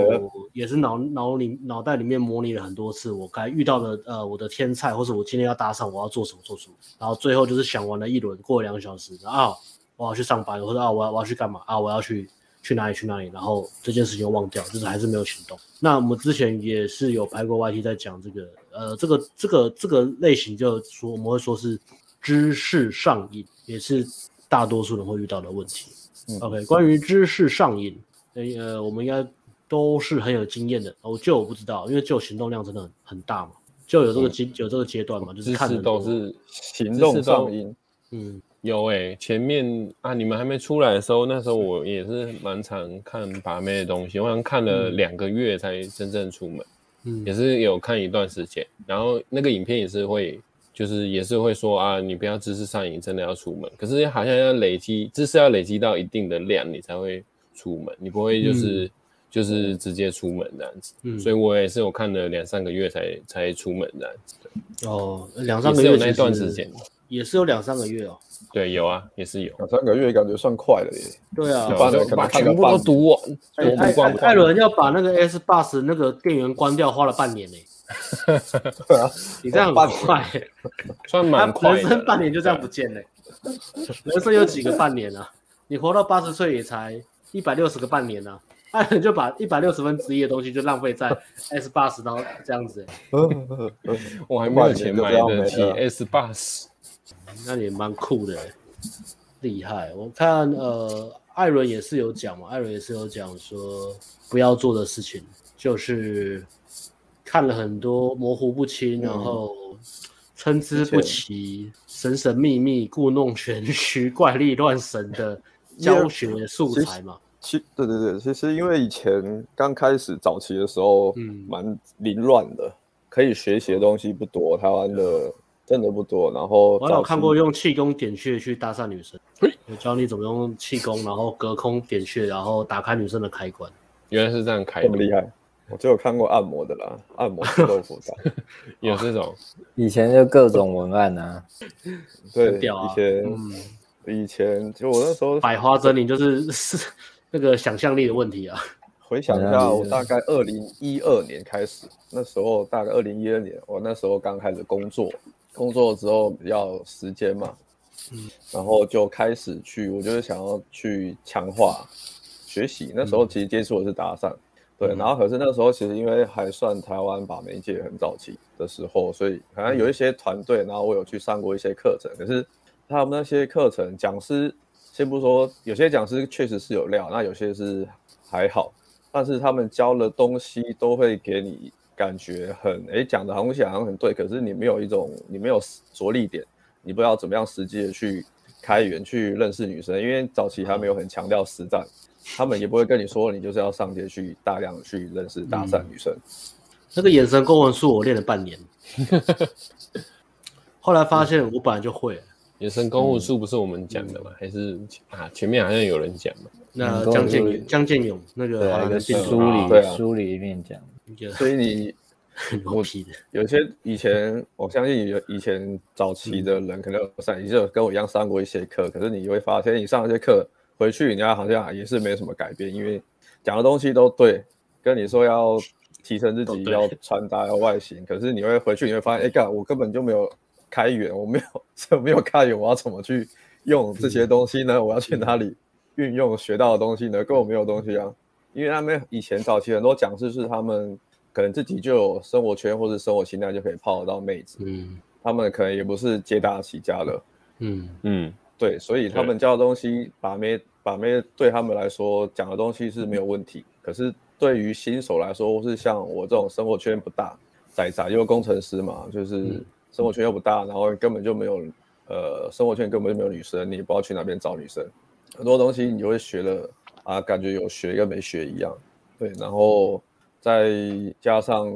也是脑脑里脑袋里面模拟了很多次，我该遇到的呃我的天菜，或者我今天要搭上我要做什么做什么，然后最后就是想完了一轮，过了两个小时，啊，我要去上班，或者啊我要我要去干嘛啊我要去。去哪里去哪里，然后这件事情忘掉，就是还是没有行动。那我们之前也是有拍过 YT 在讲这个，呃，这个这个这个类型，就说我们会说是知识上瘾，也是大多数人会遇到的问题。嗯、OK，关于知识上瘾，呃，我们应该都是很有经验的。我就我不知道，因为就行动量真的很很大嘛，就有这个阶、嗯、有这个阶段嘛，就是看的都是行动上瘾，嗯。有诶、欸，前面啊，你们还没出来的时候，那时候我也是蛮常看把妹的东西，我好像看了两个月才真正出门，嗯，也是有看一段时间，然后那个影片也是会，就是也是会说啊，你不要知识上瘾，真的要出门，可是好像要累积知识要累积到一定的量，你才会出门，你不会就是、嗯、就是直接出门这样子，嗯，所以我也是有看了两三个月才才出门这样子，哦，两三个月那段时间。也是有两三个月哦，对，有啊，也是有两三个月，感觉算快了耶。对啊，把把全部都读完。艾艾伦要把那个 S Bus 那个电源关掉，花了半年呢。对啊，你这样很快，算蛮快。人生半年就这样不见了，人生有几个半年啊？你活到八十岁也才一百六十个半年啊。艾伦就把一百六十分之一的东西就浪费在 S Bus，然后这样子。我还没有钱买得起 S Bus。那也蛮酷的，厉害。我看呃，艾伦也是有讲嘛，艾伦也是有讲说不要做的事情，就是看了很多模糊不清，嗯、然后参差不齐、神神秘秘、故弄玄虚、怪力乱神的教学素材嘛。其对对对，其实因为以前刚开始早期的时候，嗯，蛮凌乱的，可以学习的东西不多，台湾的。真的不多。然后我有看过用气功点穴去搭讪女生，我教你怎么用气功，然后隔空点穴，然后打开女生的开关。原来是这样开，这么厉害。我就有看过按摩的啦，按摩豆腐渣，有这种。以前就各种文案啊，对，以前，嗯，以前就我那时候百花争鸣，就是是那个想象力的问题啊。回想一下，我大概二零一二年开始，那时候大概二零一二年，我那时候刚开始工作，工作之后比较时间嘛，嗯，然后就开始去，我就是想要去强化学习。那时候其实接触的是搭讪。对，然后可是那时候其实因为还算台湾把媒介很早期的时候，所以好像有一些团队，然后我有去上过一些课程。可是他们那些课程讲师，先不说，有些讲师确实是有料，那有些是还好，但是他们教的东西都会给你感觉很，哎，讲的东西好像很对，可是你没有一种，你没有着力点，你不知道怎么样实际的去开源去认识女生，因为早期还没有很强调实战。他们也不会跟你说，你就是要上街去大量去认识搭讪女生。嗯、那个眼神公文术我练了半年，后来发现我本来就会。眼神公文术不是我们讲的吗？嗯、还是啊？前面好像有人讲嘛。那江建勇，江建勇那个好像书里对书里面讲。所以你我有些以前我相信有以前早期的人可能有上，也就跟我一样上过一些课，可是你会发现你上一些课。回去人家好像也是没什么改变，因为讲的东西都对，跟你说要提升自己，要穿搭，要外形，可是你会回去你会发现，哎干，我根本就没有开源，我没有 没有开源，我要怎么去用这些东西呢？我要去哪里运用学到的东西呢？跟我没有东西啊，因为他们以前早期很多讲师是他们可能自己就有生活圈或者生活形态就可以泡得到妹子，嗯，他们可能也不是接大起家的，嗯嗯。对，所以他们教的东西，把妹把妹对他们来说讲的东西是没有问题。可是对于新手来说，或是像我这种生活圈不大，仔仔又工程师嘛，就是生活圈又不大，然后根本就没有呃，生活圈根本就没有女生，你也不知道去哪边找女生。很多东西你就会学了啊，感觉有学跟没学一样。对，然后再加上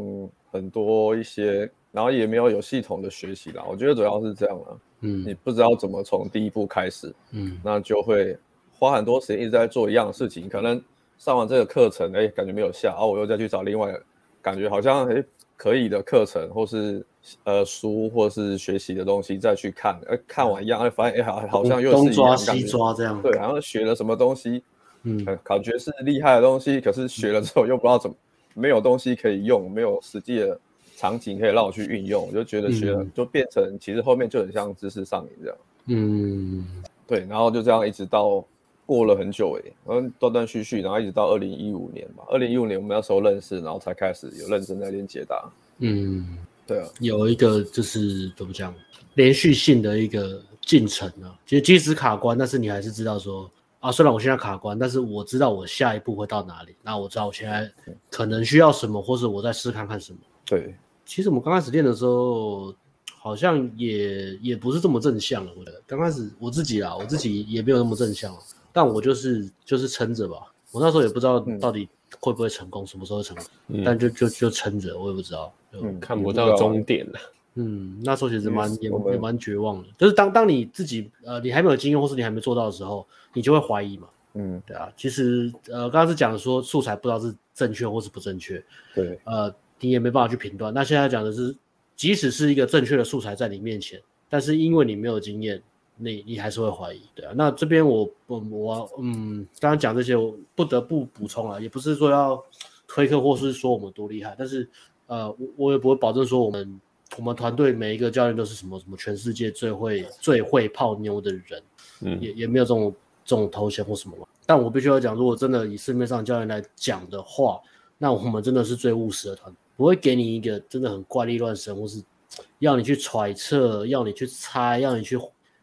很多一些，然后也没有有系统的学习啦。我觉得主要是这样了。嗯，你不知道怎么从第一步开始，嗯，那就会花很多时间一直在做一样的事情。可能上完这个课程，哎，感觉没有效，哦，我又再去找另外感觉好像哎可以的课程，或是呃书，或是学习的东西再去看，哎，看完一样，哎，发现哎好好像又是一样，东抓西抓这样，对，好像学了什么东西，嗯，感觉是厉害的东西，可是学了之后又不知道怎么，没有东西可以用，没有实际的。场景可以让我去运用，我就觉得学了就变成其实后面就很像知识上瘾这样。嗯，对，然后就这样一直到过了很久哎，然后断断续续，然后一直到二零一五年吧。二零一五年我们那时候认识，然后才开始有认真在练解答。嗯，对啊，有一个就是怎么讲，连续性的一个进程啊。其实即使卡关，但是你还是知道说啊，虽然我现在卡关，但是我知道我下一步会到哪里。那我知道我现在可能需要什么，或者我再试看看什么。对。其实我们刚开始练的时候，好像也也不是这么正向了。我觉得刚开始我自己啦，我自己也没有那么正向，但我就是就是撑着吧。我那时候也不知道到底会不会成功，嗯、什么时候成功，嗯、但就就就撑着，我也不知道，嗯、看不到终点了。嗯，那时候其实蛮也也蛮绝望的。就是当当你自己呃你还没有经验，或是你还没做到的时候，你就会怀疑嘛。嗯，对啊。其实呃刚刚是讲说素材不知道是正确或是不正确。对，呃。你也没办法去评断。那现在讲的是，即使是一个正确的素材在你面前，但是因为你没有经验，你你还是会怀疑，对啊。那这边我我我嗯，刚刚讲这些，我不得不补充啊，也不是说要推客或是说我们多厉害，但是呃，我我也不会保证说我们我们团队每一个教练都是什么什么全世界最会最会泡妞的人，嗯，也也没有这种这种头衔或什么嘛。但我必须要讲，如果真的以市面上教练来讲的话，那我们真的是最务实的团队。不会给你一个真的很怪力乱神，或是要你去揣测、要你去猜、要你去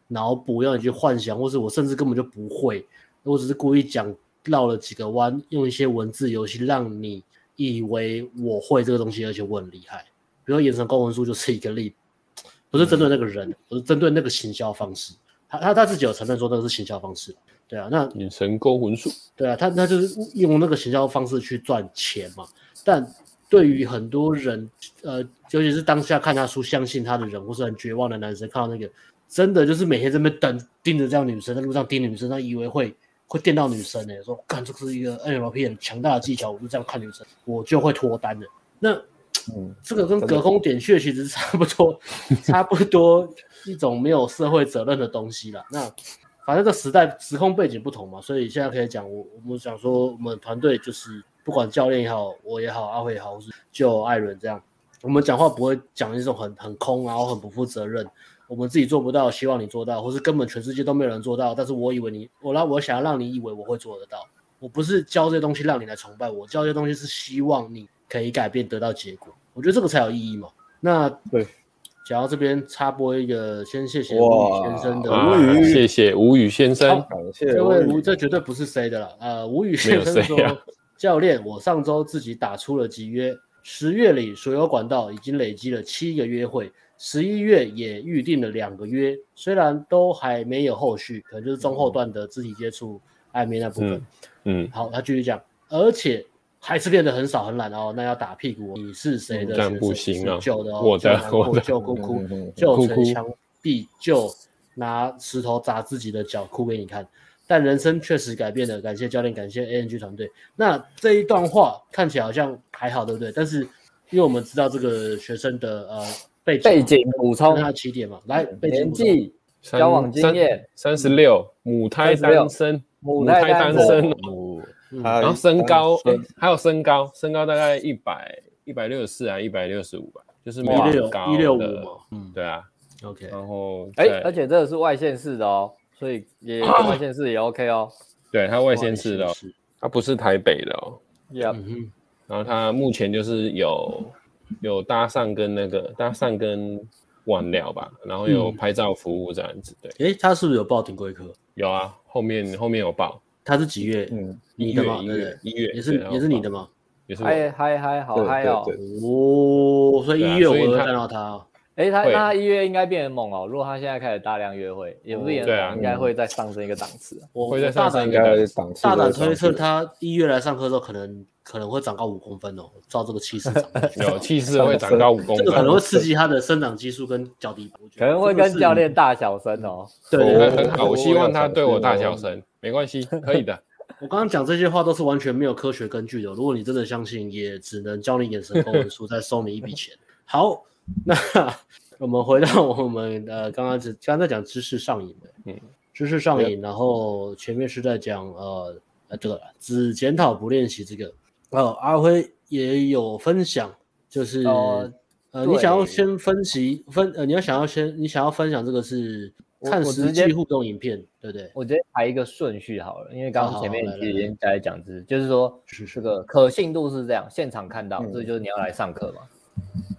脑补、要你去幻想，或是我甚至根本就不会，我只是故意讲绕了几个弯，用一些文字游戏让你以为我会这个东西，而且我很厉害。比如说眼神勾魂术就是一个例，不是针对那个人，不是针对那个行销方式，他他他自己有承认说那个是行销方式，对啊，那眼神勾魂术，对啊，他他就是用那个行销方式去赚钱嘛，但。对于很多人，呃，尤其是当下看他书相信他的人，或是很绝望的男生，看到那个真的就是每天在那边等盯着这样女生，在路上盯女生，他以为会会电到女生呢，说干这是一个 NLP 很强大的技巧，我就这样看女生，我就会脱单的。那，嗯，这个跟隔空点穴其实差不多，差不多一种没有社会责任的东西了。那反正这时代时空背景不同嘛，所以现在可以讲，我我们想说，我们团队就是。不管教练也好，我也好，阿辉也好，或是就艾伦这样，我们讲话不会讲一种很很空，然后很不负责任。我们自己做不到，希望你做到，或是根本全世界都没有人做到。但是我以为你，我让我想要让你以为我会做得到。我不是教这些东西让你来崇拜我，教这些东西是希望你可以改变，得到结果。我觉得这个才有意义嘛。那对，讲到这边插播一个，先谢谢吴宇先生的吴宇，谢谢吴宇先生，感谢这位吴，这绝对不是 C 的了。呃，吴宇先生说。教练，我上周自己打出了集约，十月里所有管道已经累积了七个约会，十一月也预定了两个约，虽然都还没有后续，可能就是中后段的肢体接触暧昧那部分。嗯，嗯好，他继续讲，而且还是练得很少很懒哦，那要打屁股。你是谁的学生？不行啊，旧的哦，我的，我的，就哭哭，就捶墙壁，就拿石头砸自己的脚，哭给你看。但人生确实改变了，感谢教练，感谢 ANG 团队。那这一段话看起来好像还好，对不对？但是因为我们知道这个学生的呃背景背景补充他起点嘛，来年纪、交往经验三十六，母胎单身，母胎单身，然后身高，还有身高，身高大概一百一百六十四啊，一百六十五吧，就是没有高一六五嘛，嗯，对啊，OK，然后哎，而且这个是外县市的哦。所以也 外县市也 OK 哦，对，他外县市的，他不是台北的哦。Yeah，然后他目前就是有有搭上跟那个搭上跟晚聊吧，然后有拍照服务这样子。对，诶，他是不是有报顶规课？有啊，后面后面有报。他是几月？嗯，你的吗？一月一月也是也是你的吗？也是。嗨嗨嗨，好嗨哦！哦，所以一月我会看到他。哎，他那他一月应该变得猛哦。如果他现在开始大量约会，也不是也应该会再上升一个档次。我会再上升一个档次。大胆推测，他一月来上课的时候，可能可能会长高五公分哦。照这个气势长，有气势会长高五公分，这个可能会刺激他的生长激素跟脚底。可能会跟教练大小声哦。对，很好。我希望他对我大小声，没关系，可以的。我刚刚讲这些话都是完全没有科学根据的。如果你真的相信，也只能教你眼神 公文书，再收你一笔钱。好，那。我们回到我们呃，刚刚只刚才讲知识上瘾的，嗯，知识上瘾，然后前面是在讲呃呃这个只检讨不练习这个，呃阿辉也有分享，就是呃，呃你想要先分析分呃你要想要先你想要分享这个是看实际互动影片，对不对？我直接排一个顺序好了，因为刚刚前面已经在讲是就是说这个可信度是这样，现场看到，这就是你要来上课嘛。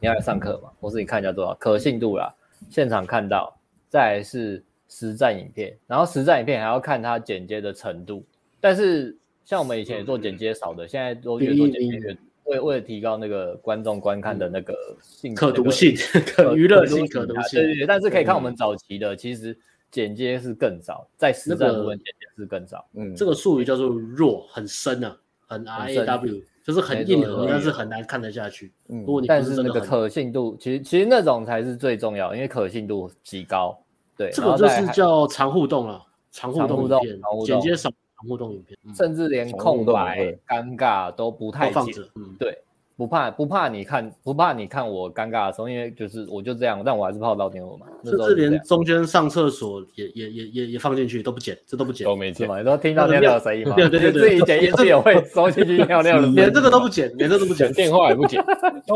你要来上课嘛？或是你看一下多少可信度啦，现场看到，再来是实战影片，然后实战影片还要看它剪接的程度。但是像我们以前也做剪接少的，现在都越做剪接越为为了提高那个观众观看的那个 性可读性、可娱乐性、可读性。对对对。但是可以看我们早期的，其实剪接是更早，在实战部分剪接是更早。嗯，这个术语叫做弱，很深啊，很 R A W。就是很硬核，但是很难看得下去。嗯，如果你但是那个可信度，其实其实那种才是最重要，因为可信度极高。对，这个就是叫长互动了，长互动影片，剪接少，长互动影片，甚至连空白、尴尬都不太剪。嗯，对。不怕不怕你看不怕你看我尴尬的时候，因为就是我就这样，但我还是泡到点我嘛。甚至连中间上厕所也也也也也放进去都不剪，这都不剪，都没剪嘛，你都听到尿尿的声音嘛。对对对对，自己剪一次也会收进去尿尿的，连这个都不剪，连这个都不剪，电话也不剪，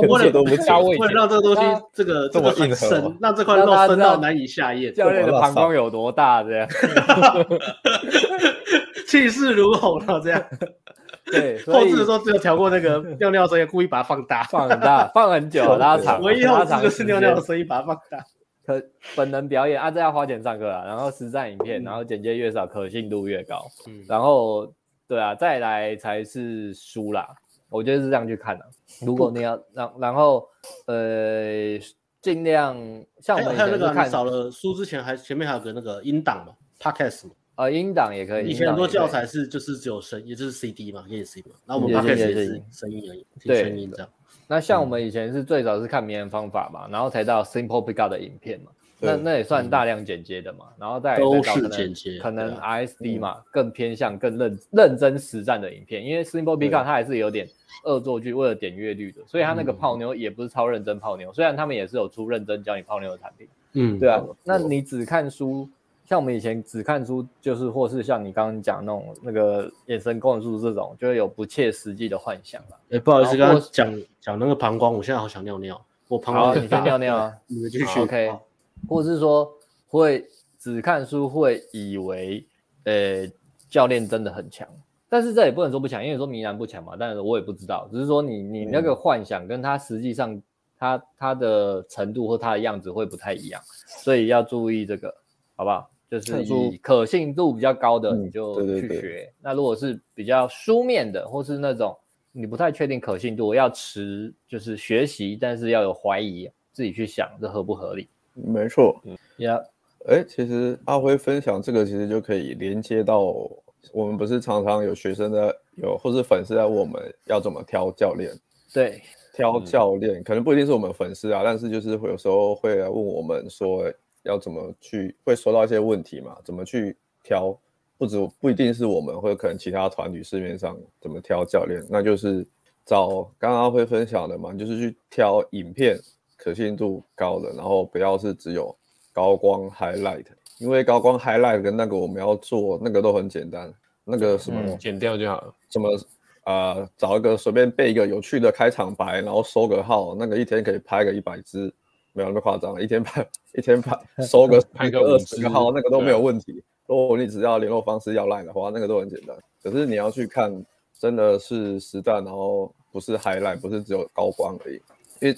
为了都不加位，为了让这个东西这个这么很深，让这块肉深到难以下咽。教练的膀胱有多大？这样，气势如虹啊！这样。对，后置的时候只有调过那个 尿尿声音，故意把它放大，放很大，放很久，拉长。唯一后制就是尿尿的声音，把它放大。可本能表演啊，这要花钱上课啊。然后实战影片，然后简介越少，可信度越高。嗯，然后对啊，再来才是书啦。我觉得是这样去看的。如果你要让，然后呃，尽量像我们还有那个看少了书之前，还前面还有个那个音档嘛，Podcast。呃，音档也可以。以前很多教材是就是只有声，也就是 CD 嘛，也是 CD 嘛。那我们 Podcast 也是声音而已，听声音这样。那像我们以前是最早是看名人方法嘛，然后才到 Simple Pickup 的影片嘛，那那也算大量剪接的嘛，然后再都是剪接，可能 RSD 嘛，更偏向更认认真实战的影片，因为 Simple Pickup 它还是有点恶作剧，为了点阅率的，所以它那个泡妞也不是超认真泡妞，虽然他们也是有出认真教你泡妞的产品，嗯，对啊，那你只看书。像我们以前只看书，就是或是像你刚刚讲那种那个眼神工程术这种，就会有不切实际的幻想了。哎、欸，不好意思，刚刚讲讲那个膀胱，我现在好想尿尿。我膀胱，你先尿尿啊，你们继续。OK，或者是说会只看书，会以为呃教练真的很强，但是这也不能说不强，因为说明然不强嘛。但是我也不知道，只是说你你那个幻想跟他实际上他他的程度或他的样子会不太一样，所以要注意这个，好不好？就是以可信度比较高的，你就去学。嗯、对对对，那如果是比较书面的，或是那种你不太确定可信度，要持就是学习，但是要有怀疑，自己去想这合不合理。没错，嗯，呀，哎，其实阿辉分享这个，其实就可以连接到我们不是常常有学生的有，或是粉丝在问我们要怎么挑教练？对，挑教练、嗯、可能不一定是我们粉丝啊，但是就是会有时候会来问我们说。要怎么去会收到一些问题嘛？怎么去挑？不止不一定是我们，或者可能其他团体市面上怎么挑教练？那就是找刚刚会分享的嘛，就是去挑影片可信度高的，然后不要是只有高光 highlight，因为高光 highlight 跟那个我们要做那个都很简单，那个什么、嗯、剪掉就好了。怎么啊、呃？找一个随便背一个有趣的开场白，然后收个号，那个一天可以拍个一百支。没有那么夸张，一天拍一天拍 收个拍个二十个号，那个都没有问题。如果你只要联络方式要赖的话，那个都很简单。可是你要去看，真的是实战，然后不是 highlight，不是只有高光而已。因为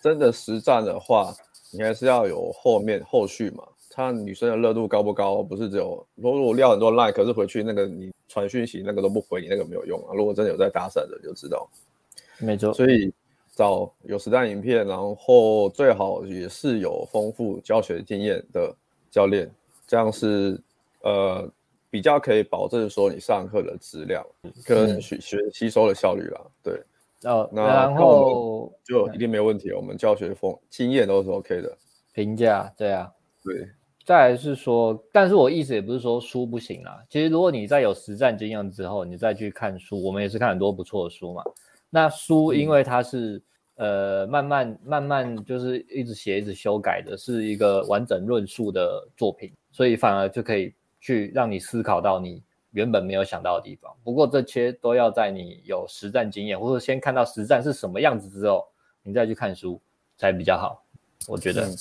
真的实战的话，你还是要有后面后续嘛。看女生的热度高不高，不是只有如果撂很多赖，可是回去那个你传讯息那个都不回，你那个没有用啊。如果真的有在搭讪的，就知道。没错。所以。找有实战影片，然后最好也是有丰富教学经验的教练，这样是呃比较可以保证说你上课的质量跟学学吸收的效率啦。对，哦，然后就一定没问题，我们教学风经验都是 OK 的。评价，对啊，对。再来是说，但是我意思也不是说书不行啦。其实如果你在有实战经验之后，你再去看书，我们也是看很多不错的书嘛。那书因为它是、嗯、呃慢慢慢慢就是一直写一直修改的，是一个完整论述的作品，所以反而就可以去让你思考到你原本没有想到的地方。不过这些都要在你有实战经验，或者先看到实战是什么样子之后，你再去看书才比较好。我觉得，嗯、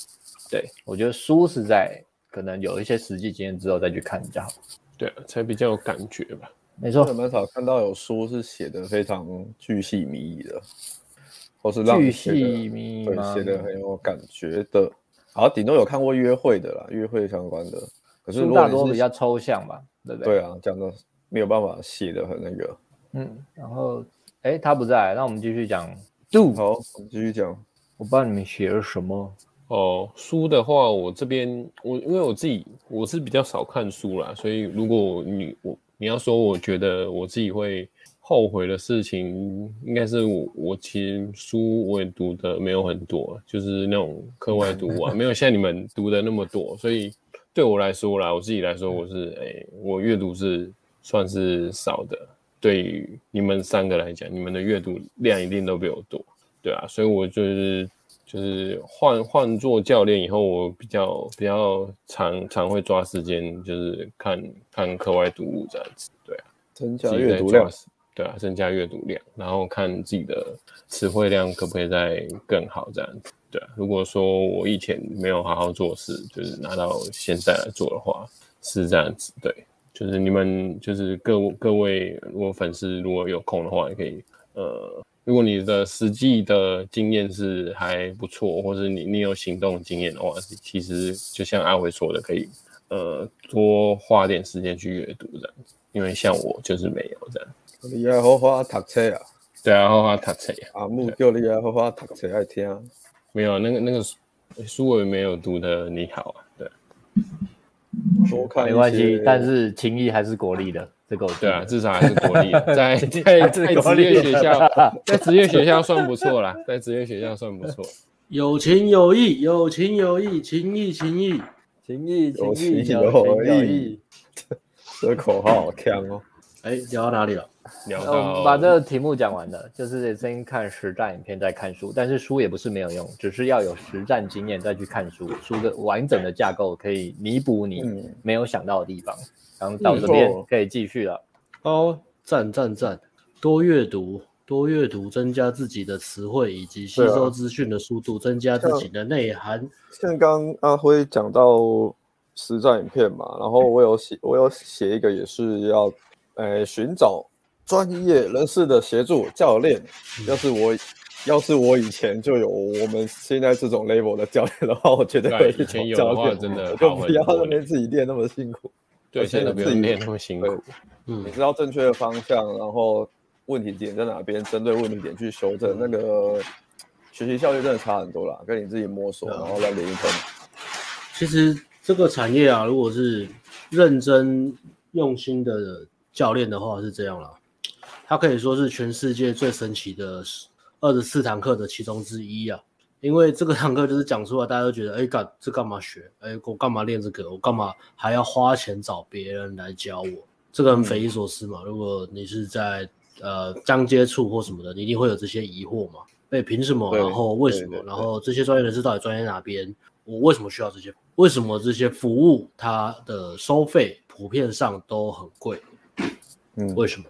对，我觉得书是在可能有一些实际经验之后再去看比较好，对，才比较有感觉吧。没错，蛮少看到有书是写的非常巨细靡遗的，或是让巨细靡遗，对，写的很有感觉的。好，顶多有看过约会的啦，约会相关的。可是，如果是大多比较抽象吧，对不对？对啊，讲的没有办法写的很那个。嗯，然后，哎，他不在，那我们继续讲。好，我们继续讲。我不知道你们写了什么。哦，书的话，我这边我因为我自己我是比较少看书啦，所以如果你我。你要说，我觉得我自己会后悔的事情，应该是我我其实书我也读的没有很多，就是那种课外读啊，没有像你们读的那么多。所以对我来说啦，我自己来说，我是哎、我阅读是算是少的。对于你们三个来讲，你们的阅读量一定都比我多，对啊，所以我就是。就是换换做教练以后，我比较比较常常会抓时间，就是看看课外读物这样子，对啊，增加阅读量，对啊，增加阅读量，然后看自己的词汇量可不可以再更好这样子，对啊。如果说我以前没有好好做事，就是拿到现在来做的话，是这样子，对，就是你们就是各各位如果粉丝如果有空的话，也可以呃。如果你的实际的经验是还不错，或者你你有行动经验的话，其实就像阿伟说的，可以呃多花点时间去阅读这样子。因为像我就是没有这样。你爱好花读册啊？对啊，好好读册。阿木叫你爱好花读册爱听。没有那个那个书我也没有读的你好啊，对。多看没关系，但是情谊还是国立的。这个对啊，至少还是国立，在 在在职业学校，在职业学校算不错啦，在职业学校算不错。有情有义，有情有义，情义情义，情义情义，有情有义。这口号好强哦！哎，聊到哪里了？聊到把这个题目讲完了，就是先看实战影片再看书，但是书也不是没有用，只是要有实战经验再去看书，书的完整的架构可以弥补你没有想到的地方。然后到这边可以继续了。哦，赞赞赞！多阅读，多阅读，增加自己的词汇以及吸收资讯的速度，增加自己的内涵。像刚阿辉讲到实战影片嘛，然后我有写，我有写一个也是要，呃，寻找专业人士的协助，教练。要是我，要是我以前就有我们现在这种 level 的教练的话，我觉得可以前有的话真的就不要那边自己练那么辛苦。对，现在不用练那么辛苦。嗯，你知道正确的方向，然后问题点在哪边，针对问题点去修正，那个学习效率真的差很多啦。跟你自己摸索，然后再练一分。其实这个产业啊，如果是认真用心的教练的话，是这样啦。它可以说是全世界最神奇的二十四堂课的其中之一啊。因为这个堂课就是讲出来，大家都觉得，哎，干这干嘛学？哎，我干嘛练这个？我干嘛还要花钱找别人来教我？这个很匪夷所思嘛。如果你是在呃刚接触或什么的，你一定会有这些疑惑嘛。哎凭什么？然后为什么？然后这些专业人士到底专业哪边？我为什么需要这些？为什么这些服务它的收费普遍上都很贵？嗯，为什么？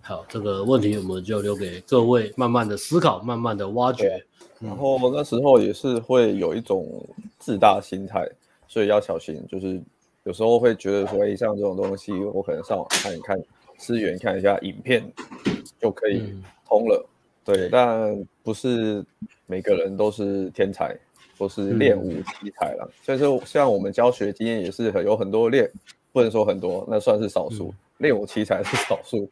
好，这个问题我们就留给各位慢慢的思考，慢慢的挖掘。然后那时候也是会有一种自大心态，所以要小心。就是有时候会觉得说，哎，像这种东西，我可能上网看一看资源，看一下影片就可以通了。嗯、对，但不是每个人都是天才，都是练武奇才了。所以说，像我们教学经验也是很有很多练，不能说很多，那算是少数。嗯、练武奇才是少数，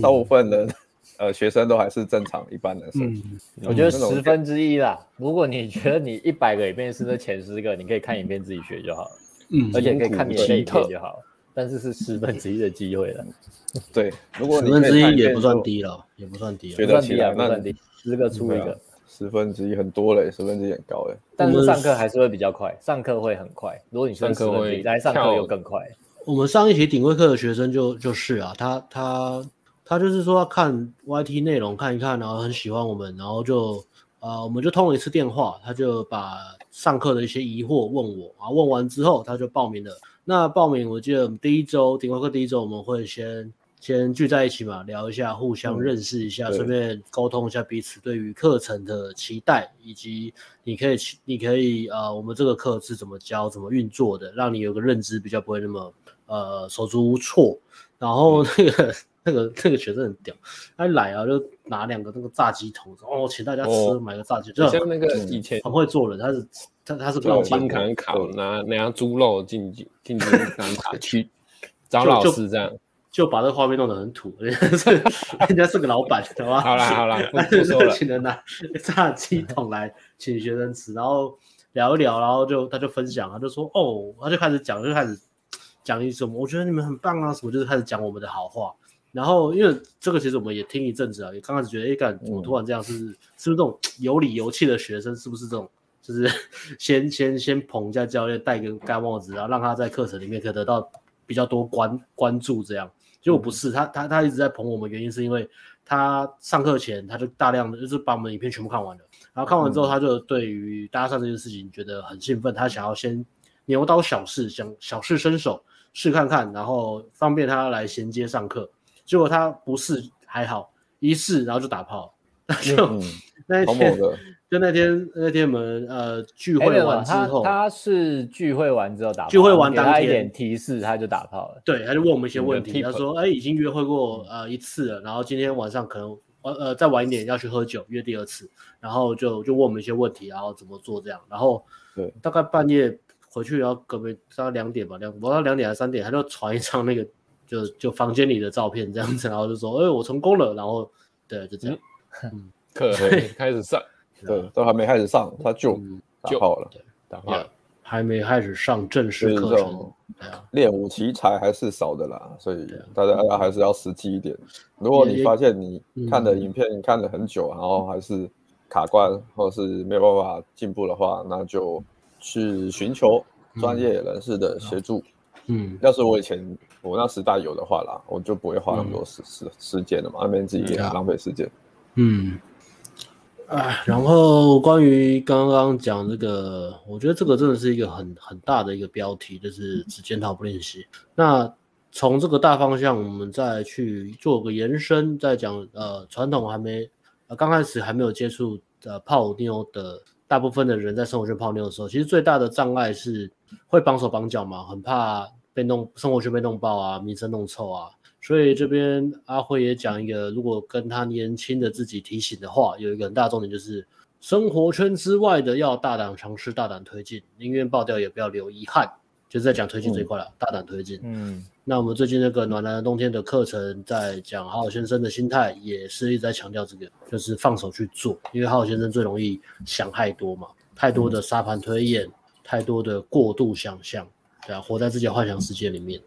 大部分的。呃，学生都还是正常一般的，嗯，我觉得十分之一啦。如果你觉得你一百个影片是那前十个，你可以看影片自己学就好了，嗯，而且可以看免费影片就好。但是是十分之一的机会了，对，如果十分之一也不算低了，也不算低，不算低啊，不算低，十个出一个，十分之一很多嘞，十分之一很高嘞。但是上课还是会比较快，上课会很快。如果你上课会来上课又更快。我们上一期顶规课的学生就就是啊，他他。他就是说要看 YT 内容看一看，然后很喜欢我们，然后就呃，我们就通了一次电话，他就把上课的一些疑惑问我，啊问完之后他就报名了。那报名我记得第一周顶规课第一周我们会先先聚在一起嘛，聊一下，互相认识一下，顺、嗯、便沟通一下彼此对于课程的期待，以及你可以你可以呃，我们这个课是怎么教、怎么运作的，让你有个认知，比较不会那么呃手足无措。然后那个。嗯那个那个学生很屌，他一来啊就拿两个那个炸鸡桶，哦，请大家吃，哦、买个炸鸡，就像那个以前很会做人，他是他他是老金坎考拿拿猪肉进进进金坎卡 去找老师这样，就，把这个画面弄得很土，人家是人家是个老板，好吧？好啦好啦，不说了，请人拿炸鸡桶来请学生吃，然后聊一聊，然后就他就分享，他就说哦，他就开始讲，就开始讲一什么，我觉得你们很棒啊，什么就是开始讲我们的好话。然后，因为这个其实我们也听一阵子啊，也刚开始觉得，哎，干怎么突然这样？是、嗯、是不是这种有理有气的学生？是不是这种？就是 先先先捧一下教练，戴个盖帽子，然后让他在课程里面可以得到比较多关关注。这样，结果不是，他他他一直在捧我们，原因是因为他上课前他就大量的就是把我们影片全部看完了，然后看完之后，他就对于搭讪这件事情觉得很兴奋，他想要先牛刀小试，想小试身手试看看，然后方便他来衔接上课。结果他不试还好，一试然后就打炮，那 就、嗯、那一天 就那天那天我们呃聚会完之后，他，他是聚会完之后打炮，聚会完当天。一点提示他就打炮了，对，他就问我们一些问题，他说哎已经约会过呃一次了，然后今天晚上可能呃呃再晚一点要去喝酒约第二次，然后就就问我们一些问题，然后怎么做这样，然后对。大概半夜回去然后隔壁大概两点吧，两我到两点还是三点，他就传一张那个。就就房间里的照片这样子，然后就说，哎，我成功了，然后对，就这样，嗯，课开始上，对，都还没开始上，他就就好了，打炮了，还没开始上正式课程，练武奇才还是少的啦，所以大家还是要实际一点。如果你发现你看的影片看了很久，然后还是卡关或者是没有办法进步的话，那就去寻求专业人士的协助。嗯，要是我以前我那时代有的话啦，我就不会花那么多时时时间了嘛，那边自己也浪费时间。嗯。哎，然后关于刚刚讲这个，我觉得这个真的是一个很很大的一个标题，就是只检讨不练习。那从这个大方向，我们再去做个延伸，再讲呃，传统还没呃刚开始还没有接触呃泡妞的大部分的人，在生活圈泡妞的时候，其实最大的障碍是会绑手绑脚嘛，很怕被弄生活圈被弄爆啊，名声弄臭啊。所以这边阿辉也讲一个，如果跟他年轻的自己提醒的话，有一个很大重点就是，生活圈之外的要大胆尝试，大胆推进，宁愿爆掉也不要留遗憾，就是在讲推进这一块了，嗯、大胆推进。嗯，那我们最近那个暖男的冬天的课程，在讲好好先生的心态，也是一直在强调这个，就是放手去做，因为好好先生最容易想太多嘛，太多的沙盘推演，太多的过度想象，对啊，活在自己的幻想世界里面。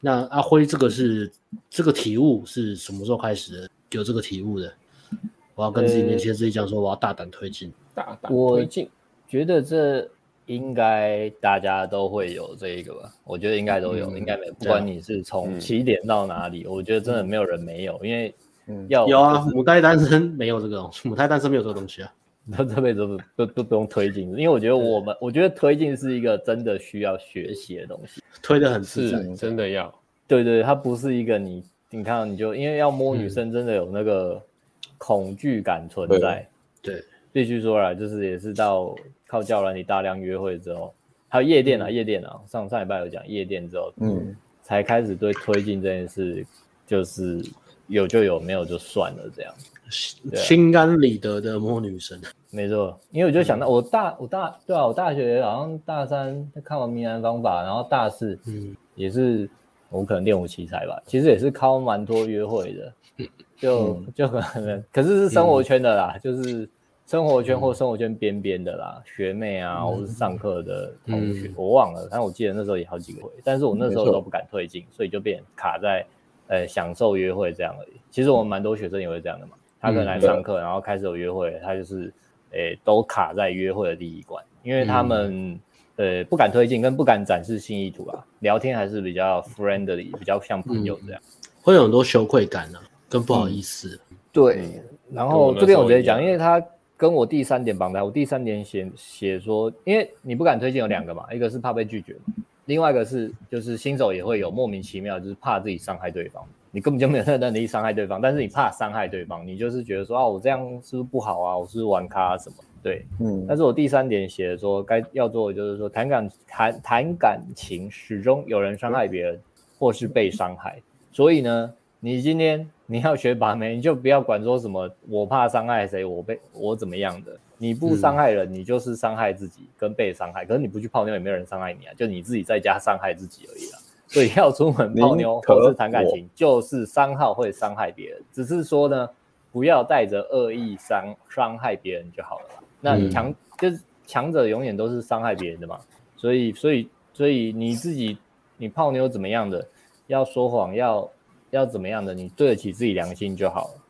那阿辉，这个是这个体悟是什么时候开始的？有这个体悟的？我要跟自己年轻自己讲说，我要大胆推进，大胆推进。我觉得这应该大家都会有这一个吧？我觉得应该都有，嗯、应该没，不管你是从起点到哪里，嗯、我觉得真的没有人没有，因为要、嗯、有啊，母胎单身没有这个东西，母胎单身没有这个东西啊。他这辈子都都都不用推进，因为我觉得我们，我觉得推进是一个真的需要学习的东西，推的很自然，真的要。对对，它不是一个你你看你就因为要摸女生，真的有那个恐惧感存在。对，必须说来，就是也是到靠交友软体大量约会之后，还有夜店啊，夜店啊，上上礼拜有讲夜店之后，嗯，才开始对推进这件事，就是有就有，没有就算了这样。心安理得的摸女生，没错，因为我就想到我大我大对啊，我大学好像大三看完《迷男方法》，然后大四嗯。也是我可能练武奇才吧，其实也是靠蛮多约会的，就就可能可是是生活圈的啦，就是生活圈或生活圈边边的啦，学妹啊或是上课的同学，我忘了，但我记得那时候也好几个回，但是我那时候都不敢推进，所以就变卡在呃享受约会这样而已。其实我们蛮多学生也会这样的嘛。他可能来上课，然后开始有约会，他就是，诶、欸，都卡在约会的第一关，因为他们，呃，不敢推进，跟不敢展示新意图啊，聊天还是比较 friendly，比较像朋友这样，会有很多羞愧感呢、啊，跟不好意思。对，然后这边我直接讲，因为他跟我第三点绑在，我第三点写写说，因为你不敢推进有两个嘛，一个是怕被拒绝，另外一个是就是新手也会有莫名其妙，就是怕自己伤害对方。你根本就没有那能力伤害对方，但是你怕伤害对方，你就是觉得说啊，我这样是不是不好啊？我是不是玩咖什么？对，嗯。但是我第三点写的说，该要做的就是说，谈感谈谈感情，始终有人伤害别人，或是被伤害。所以呢，你今天你要学把妹，你就不要管说什么我怕伤害谁，我被我怎么样的。你不伤害人，你就是伤害自己跟被伤害。可是你不去泡妞，也没有人伤害你啊，就你自己在家伤害自己而已啦。所以 要出门泡妞或是谈感情，就是伤害会伤害别人，只是说呢，不要带着恶意伤伤害别人就好了。那强、嗯、就是强者永远都是伤害别人的嘛。所以所以所以你自己你泡妞怎么样的，要说谎要要怎么样的，你对得起自己良心就好了。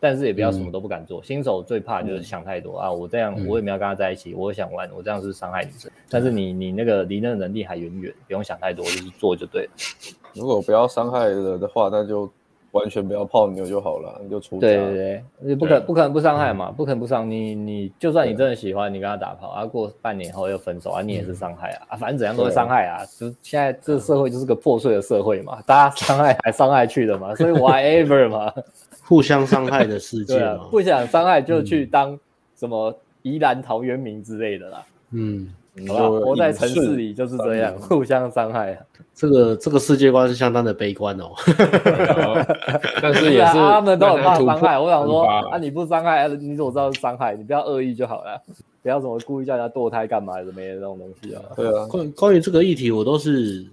但是也不要什么都不敢做，嗯、新手最怕就是想太多、嗯、啊！我这样，我也没有跟他在一起，嗯、我想玩，我这样是伤害女生。但是你你那个离那个能力还远远，不用想太多，就是做就对了。如果不要伤害了的话，那就完全不要泡妞就好了，你就出。对对对，你不可不可能不伤害嘛，不可能不伤你你就算你真的喜欢，你跟他打炮啊，过半年后又分手啊，你也是伤害啊啊，反正怎样都会伤害啊。就现在这社会就是个破碎的社会嘛，大家伤害还伤害去的嘛，所以 whatever 嘛。互相伤害的世界啊，不想伤害就去当什么宜兰陶渊明之类的啦。嗯，好吧，活在城市里就是这样，互相伤害。这个这个世界观是相当的悲观哦。但是 也是他们都很怕伤害。我想说啊，你不伤害，你怎么知道是伤害？你不要恶意就好了，不要什么故意叫人家堕胎干嘛的，没的那种东西啊。对啊，关关于这个议题，我都是。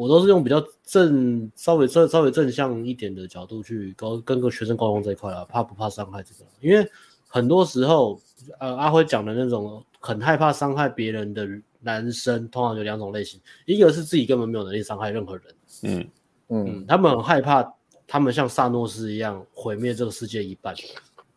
我都是用比较正、稍微正、稍微正向一点的角度去跟跟个学生沟通这一块啊，怕不怕伤害这个？因为很多时候，呃，阿辉讲的那种很害怕伤害别人的男生通常有两种类型，一个是自己根本没有能力伤害任何人，嗯。嗯，他们很害怕，他们像萨诺斯一样毁灭这个世界一半，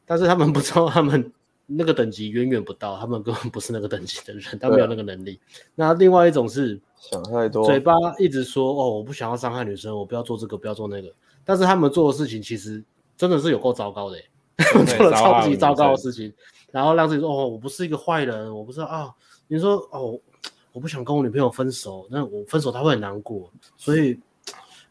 但是他们不知道他们那个等级远远不到，他们根本不是那个等级的人，他们没有那个能力。那另外一种是想太多，嘴巴一直说哦，我不想要伤害女生，我不要做这个，不要做那个，但是他们做的事情其实真的是有够糟糕的，做了超级糟糕的事情，然后让自己说哦，我不是一个坏人，我不知道啊。你说哦，我不想跟我女朋友分手，那我分手她会很难过，所以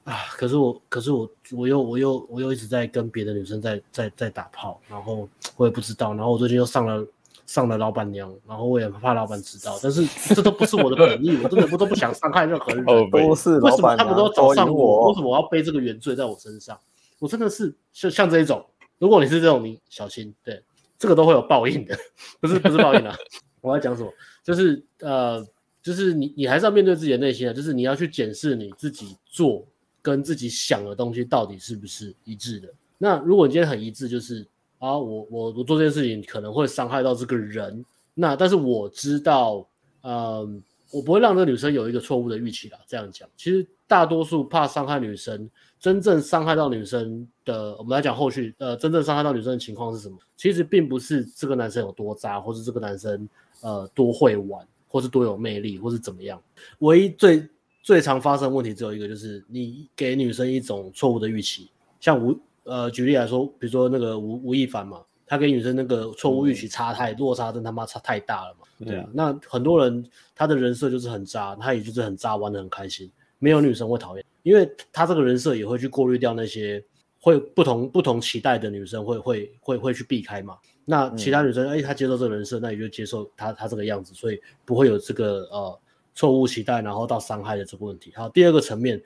啊，可是我，可是我，我又，我又，我又一直在跟别的女生在在在打炮，然后我也不知道，然后我最近又上了上了老板娘，然后我也怕老板知道，但是这都不是我的本意，我真的不都不想伤害任何人，都是为什么他们都找上我？为什么我要背这个原罪在我身上？我真的是像像这一种，如果你是这种，你小心，对，这个都会有报应的，不是不是报应啊，我要讲什么？就是呃，就是你你还是要面对自己的内心啊，就是你要去检视你自己做跟自己想的东西到底是不是一致的。那如果你今天很一致，就是啊，我我我做这件事情可能会伤害到这个人，那但是我知道，嗯，我不会让这个女生有一个错误的预期啦。这样讲，其实大多数怕伤害女生，真正伤害到女生的，我们来讲后续，呃，真正伤害到女生的情况是什么？其实并不是这个男生有多渣，或是这个男生。呃，多会玩，或是多有魅力，或是怎么样？唯一最最常发生的问题只有一个，就是你给女生一种错误的预期。像吴呃，举例来说，比如说那个吴吴亦凡嘛，他给女生那个错误预期差太、嗯、落差，真他妈差太大了嘛。对啊，那很多人他的人设就是很渣，他也就是很渣，玩的很开心，没有女生会讨厌，因为他这个人设也会去过滤掉那些会不同不同期待的女生会，会会会会去避开嘛。那其他女生，哎、嗯，她接受这个人设，那也就接受她她这个样子，所以不会有这个呃错误期待，然后到伤害的这个问题。好，第二个层面，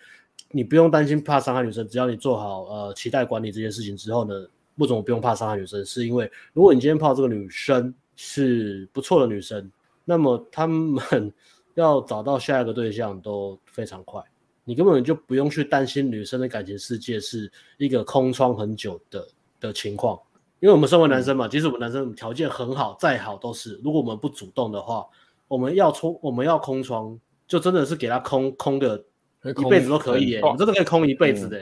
你不用担心怕伤害女生，只要你做好呃期待管理这件事情之后呢，为什么不用怕伤害女生？是因为如果你今天泡这个女生是不错的女生，那么他们 要找到下一个对象都非常快，你根本就不用去担心女生的感情世界是一个空窗很久的的情况。因为我们身为男生嘛，即使我们男生条件很好，再好都是，如果我们不主动的话，我们要冲，我们要空窗，就真的是给他空空个一辈子都可以耶，我真的可以空一辈子的。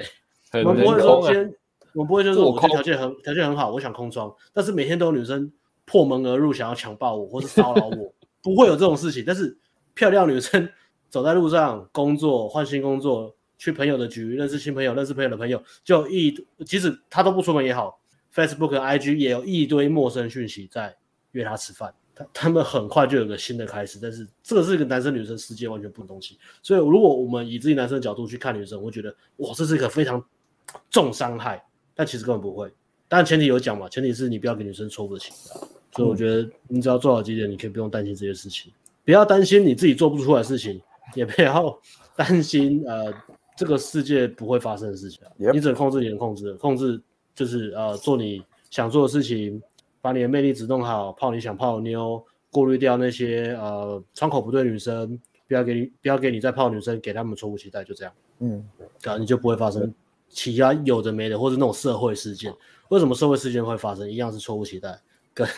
我们不会说今天，我们不会就是说我条件很条件很好，我想空窗，但是每天都有女生破门而入，想要强暴我或是骚扰我，不会有这种事情。但是漂亮女生 走在路上，工作换新工作，去朋友的局认识新朋友，认识朋友的朋友，就一即使她都不出门也好。Facebook 和 IG 也有一堆陌生讯息在约她吃饭，他他们很快就有个新的开始，但是这个是一个男生女生世界完全不同东西，所以如果我们以自己男生的角度去看女生，我会觉得哇，这是一个非常重伤害，但其实根本不会，但前提有讲嘛，前提是你不要给女生错误的期待，所以我觉得你只要做好几点，你可以不用担心这些事情，不要担心你自己做不出来的事情，也不要担心 呃这个世界不会发生的事情，你只能控制你能控制的，控制。就是呃，做你想做的事情，把你的魅力值弄好，泡你想泡的妞，过滤掉那些呃窗口不对女生，不要给你不要给你再泡女生，给他们错误期待，就这样，嗯，对啊，你就不会发生其他有的没的，或者那种社会事件。为什么社会事件会发生？一样是错误期待，跟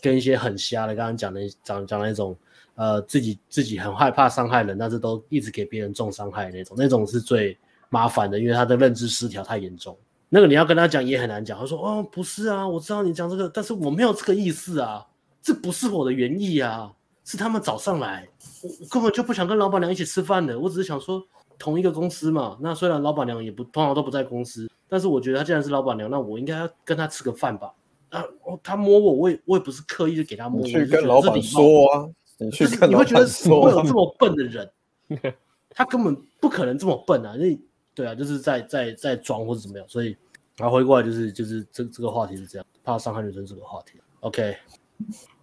跟一些很瞎的，刚刚讲的讲讲那种呃自己自己很害怕伤害人，但是都一直给别人重伤害那种，那种是最麻烦的，因为他的认知失调太严重。那个你要跟他讲也很难讲，他说哦不是啊，我知道你讲这个，但是我没有这个意思啊，这不是我的原意啊，是他们找上来，我我根本就不想跟老板娘一起吃饭的，我只是想说同一个公司嘛，那虽然老板娘也不通常都不在公司，但是我觉得他既然是老板娘，那我应该要跟他吃个饭吧，啊哦他摸我，我也我也不是刻意的给他摸，你去跟老板说啊，你去跟老板说，你会觉得怎么会有这么笨的人，他根本不可能这么笨啊，那。对啊，就是在在在装或者怎么样，所以然后回过来就是就是这这个话题是这样，怕伤害女生这个话题。OK，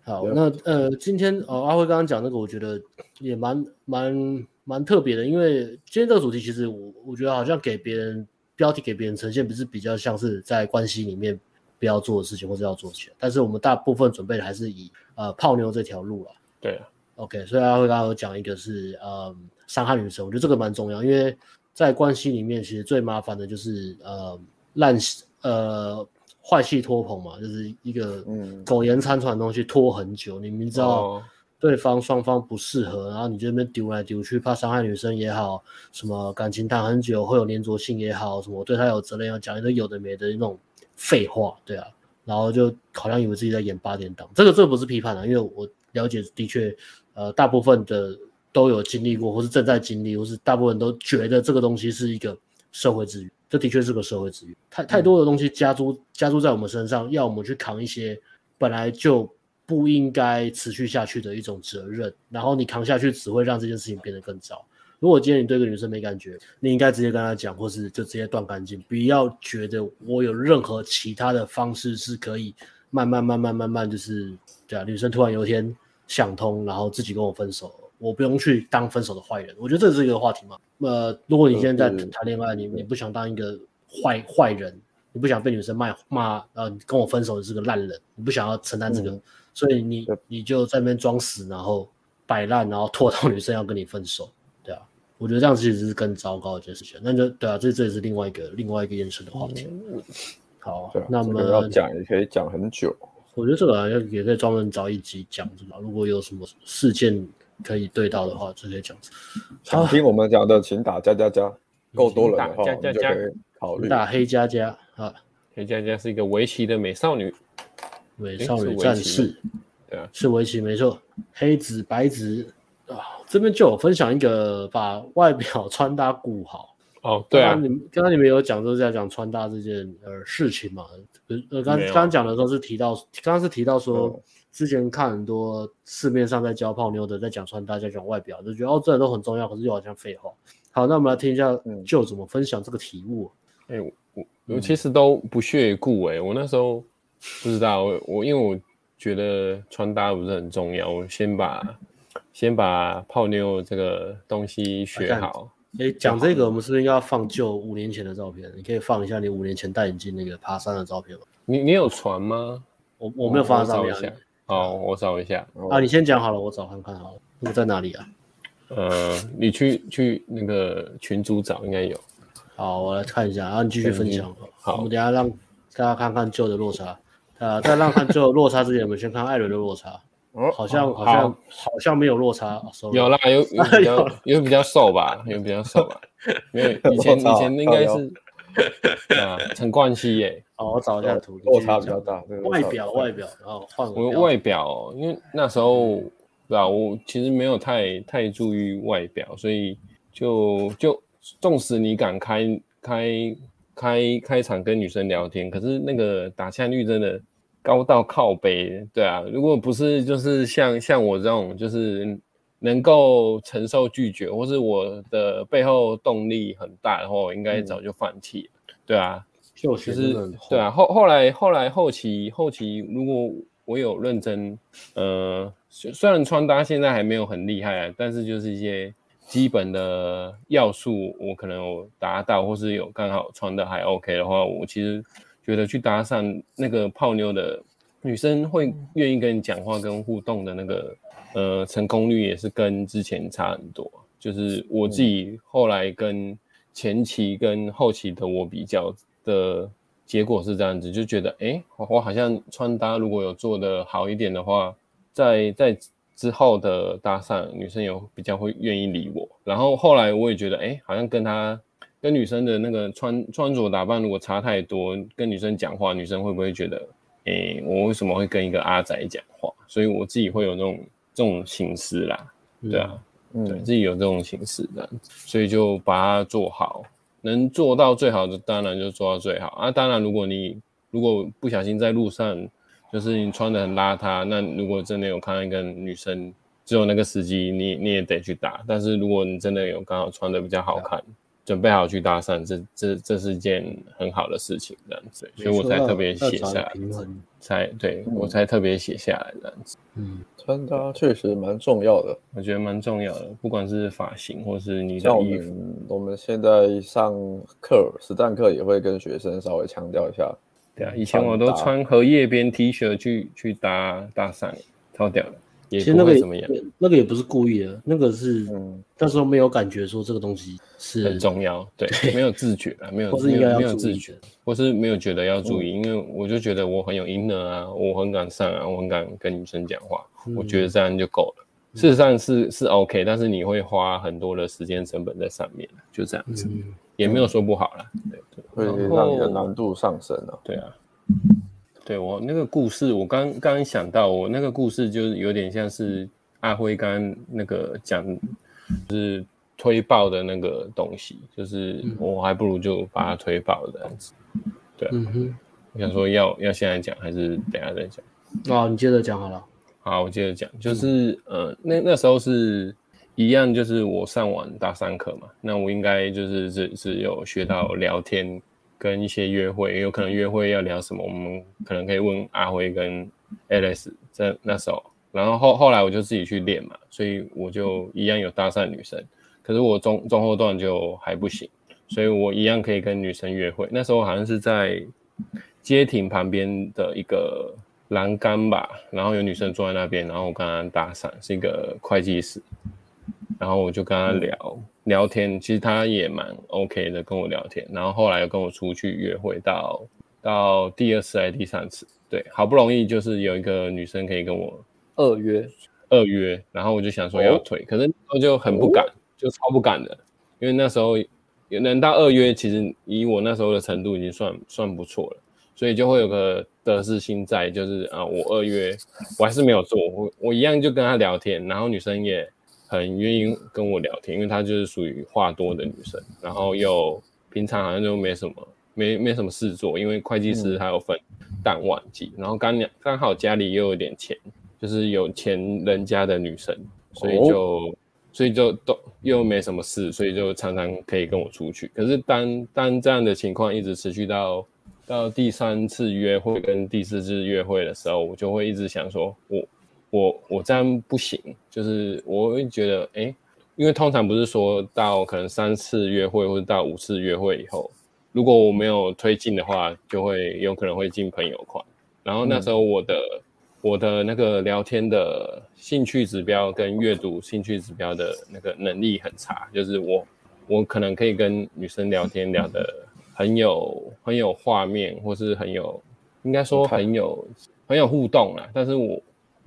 好，那呃今天哦阿辉刚刚讲那个，我觉得也蛮蛮蛮特别的，因为今天这个主题其实我我觉得好像给别人标题给别人呈现，不是比较像是在关系里面不要做的事情或者要做起来，但是我们大部分准备的还是以呃泡妞这条路了。对啊，OK，所以阿辉刚刚有讲一个是呃伤害女生，我觉得这个蛮重要，因为。在关系里面，其实最麻烦的就是呃烂呃坏戏拖棚嘛，就是一个苟延残喘的东西拖很久。你明知道对方双方不适合，然后你这边丢来丢去，怕伤害女生也好，什么感情谈很久会有黏着性也好，什么对他有责任要讲一堆有的没的那种废话，对啊，然后就好像以为自己在演八点档，这个这个不是批判啊，因为我了解的确，呃，大部分的都有经历过，或是正在经历，或是大部分都觉得这个东西是一个社会资源，这的确是个社会资源，太太多的东西加诸加诸在我们身上，要我们去扛一些本来就不应该持续下去的一种责任，然后你扛下去只会让这件事情变得更糟。如果今天你对一个女生没感觉，你应该直接跟她讲，或是就直接断干净，不要觉得我有任何其他的方式是可以慢慢慢慢慢慢就是对啊，女生突然有一天想通，然后自己跟我分手，我不用去当分手的坏人。我觉得这是一个话题嘛。呃，如果你现在在谈恋爱，你你不想当一个坏坏人，你不想被女生骂骂，呃，跟我分手的是个烂人，你不想要承担这个，所以你你就在那边装死，然后摆烂，然后拖到女生要跟你分手。对啊我觉得这样其实是更糟糕的一件事情。那就对啊，这这也是另外一个另外一个延伸的话题。嗯、好，啊、那么、要讲也可以讲很久。我觉得这个好像也可以专门找一集讲，是吧？如果有什么事件可以对到的话，就可以讲。想听我们讲的，请打加加加，够多了的话，加加加。可以考虑。打黑加加啊。黑加加是一个围棋的美少女，美少女战士，对啊，是围棋没错，黑子白子。啊，这边就有分享一个把外表穿搭顾好。哦，对啊，刚刚你们刚刚你们有讲，就是在讲穿搭这件呃事情嘛，呃，刚刚讲的时候是提到，刚刚是提到说，之前看很多市面上在教泡妞的，在讲穿搭，在讲外表，就觉得哦，这都很重要，可是又好像废话。好，那我们来听一下，就怎么分享这个题目。哎、嗯欸，我我其实都不屑顾哎，我那时候不知道，我我因为我觉得穿搭不是很重要，我先把。先把泡妞这个东西学好。哎，讲这个，我们是不是应该要放旧五年前的照片？你可以放一下你五年前戴眼镜那个爬山的照片吗？你你有传吗？我我没有放在上面。好，我找一下。啊，你先讲好了，我找看看好了。那个在哪里啊？呃，你去去那个群组找，应该有。好，我来看一下，然后你继续分享。好，我们等下让大家看看旧的落差。呃，在让看旧的落差之前，我们先看艾伦的落差。哦，好像好像好像没有落差，有啦，有有比较 有比较瘦吧，有比较瘦吧，因为以前以前应该是啊陈冠希耶，哦，我找一下图，落差比较大，外表外表，然后换我外表，因为那时候对吧，我其实没有太太注意外表，所以就就纵使你敢开开开开场跟女生聊天，可是那个打枪率真的。高到靠背，对啊，如果不是就是像像我这种，就是能够承受拒绝，或是我的背后动力很大的话，我应该早就放弃了，嗯、对啊，就其实对啊，后后来后来后期后期，如果我有认真，呃，虽然穿搭现在还没有很厉害啊，但是就是一些基本的要素，我可能有达到，或是有刚好穿的还 OK 的话，我其实。觉得去搭讪那个泡妞的女生会愿意跟你讲话跟互动的那个呃成功率也是跟之前差很多。就是我自己后来跟前期跟后期的我比较的结果是这样子，就觉得哎，我好像穿搭如果有做的好一点的话，在在之后的搭讪女生有比较会愿意理我。然后后来我也觉得哎，好像跟她。跟女生的那个穿穿着打扮如果差太多，跟女生讲话，女生会不会觉得，诶，我为什么会跟一个阿宅讲话？所以我自己会有那种这种形式啦，对啊，嗯、对自己有这种形式的，所以就把它做好，能做到最好的当然就做到最好啊。当然，如果你如果不小心在路上，就是你穿的很邋遢，那如果真的有看到一个女生，只有那个时机，你你也得去打。但是如果你真的有刚好穿的比较好看。准备好去搭讪，这这这是件很好的事情，这样子，所以我才特别写下来，才对、嗯、我才特别写下来这样子。嗯，穿搭确实蛮重要的，我觉得蛮重要的，不管是发型或是你的衣服。我们现在上课实战课也会跟学生稍微强调一下。对啊，以前我都穿荷叶边 T 恤去去搭搭讪，超屌的。其实那个也那个也不是故意的，那个是嗯，那时候没有感觉说这个东西是很重要，对，没有自觉啊，没有 没有没有自觉，或是没有觉得要注意，因为我就觉得我很有 inner 啊，我很敢上啊，我很敢跟女生讲话，我觉得这样就够了，事实上是是 OK，但是你会花很多的时间成本在上面，就这样子，嗯、也没有说不好啦，对对，会让你的难度上升了，对啊，对我那个故事，我刚刚想到，我那个故事就是有点像是阿辉刚刚那个讲，就是推爆的那个东西，就是我还不如就把它推爆这样子，对，嗯哼，我想说要要现在讲还是等下再讲？哦，你接着讲好了。好，我接着讲，就是呃，那那时候是一样，就是我上完大三课嘛，那我应该就是只只有学到聊天跟一些约会，有可能约会要聊什么，我们可能可以问阿辉跟 Alice 在那时候，然后后后来我就自己去练嘛，所以我就一样有搭讪女生，可是我中中后段就还不行，所以我一样可以跟女生约会。那时候好像是在街亭旁边的一个。栏杆吧，然后有女生坐在那边，然后我跟她搭讪，是一个会计师，然后我就跟他聊、嗯、聊天，其实他也蛮 OK 的跟我聊天，然后后来又跟我出去约会到到第二次还是第三次，对，好不容易就是有一个女生可以跟我二约二约，然后我就想说要退，哦、可是我就很不敢，哦、就超不敢的，因为那时候能到二约，其实以我那时候的程度已经算算不错了。所以就会有个得失心在，就是啊，我二约我还是没有做，我我一样就跟他聊天，然后女生也很愿意跟我聊天，因为她就是属于话多的女生，然后又平常好像就没什么没没什么事做，因为会计师还有分淡旺季，然后刚刚好家里又有点钱，就是有钱人家的女生，所以就所以就都又没什么事，所以就常常可以跟我出去。可是当当这样的情况一直持续到。到第三次约会跟第四次约会的时候，我就会一直想说，我我我这样不行，就是我会觉得，哎，因为通常不是说到可能三次约会或者到五次约会以后，如果我没有推进的话，就会有可能会进朋友框。然后那时候我的、嗯、我的那个聊天的兴趣指标跟阅读兴趣指标的那个能力很差，就是我我可能可以跟女生聊天聊的。很有很有画面，或是很有，应该说很有很有互动啦。但是我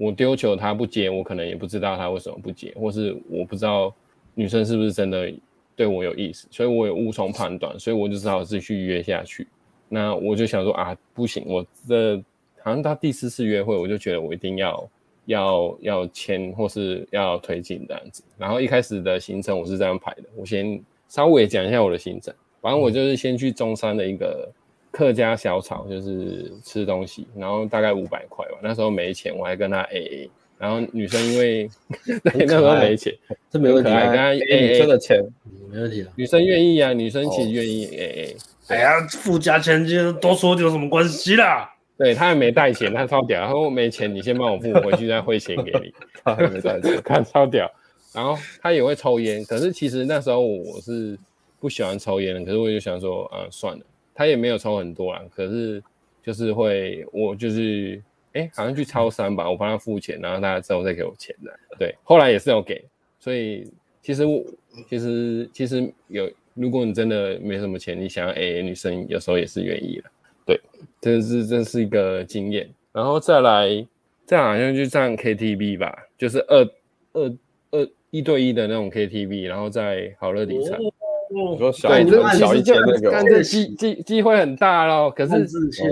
我丢球他不接，我可能也不知道他为什么不接，或是我不知道女生是不是真的对我有意思，所以我也无从判断，所以我就只好继续约下去。那我就想说啊，不行，我这好像到第四次约会，我就觉得我一定要要要签或是要推进这样子。然后一开始的行程我是这样排的，我先稍微讲一下我的行程。反正我就是先去中山的一个客家小炒，就是吃东西，然后大概五百块吧。那时候没钱，我还跟他 AA。然后女生因为那时候没钱，这没问题，跟他 AA 真的钱没问题。女生愿意啊，女生其实愿意 AA。哎呀，附加钱就多说就有什么关系啦？对，他还没带钱，他超屌。他说没钱，你先帮我付，回去再汇钱给你。他还没带钱，看超屌。然后他也会抽烟，可是其实那时候我是。不喜欢抽烟的，可是我就想说，啊，算了，他也没有抽很多啦，可是就是会，我就是，哎，好像去超商吧，我帮他付钱，然后他之后再给我钱的，对，后来也是有给，所以其实我，其实其实有，如果你真的没什么钱，你想要 AA，女生有时候也是愿意的，对，这是这是一个经验，然后再来，再好像就上 KTV 吧，就是二二二一对一的那种 KTV，然后在好乐迪唱。你说小一点小一点那个，但这机机机会很大咯。可是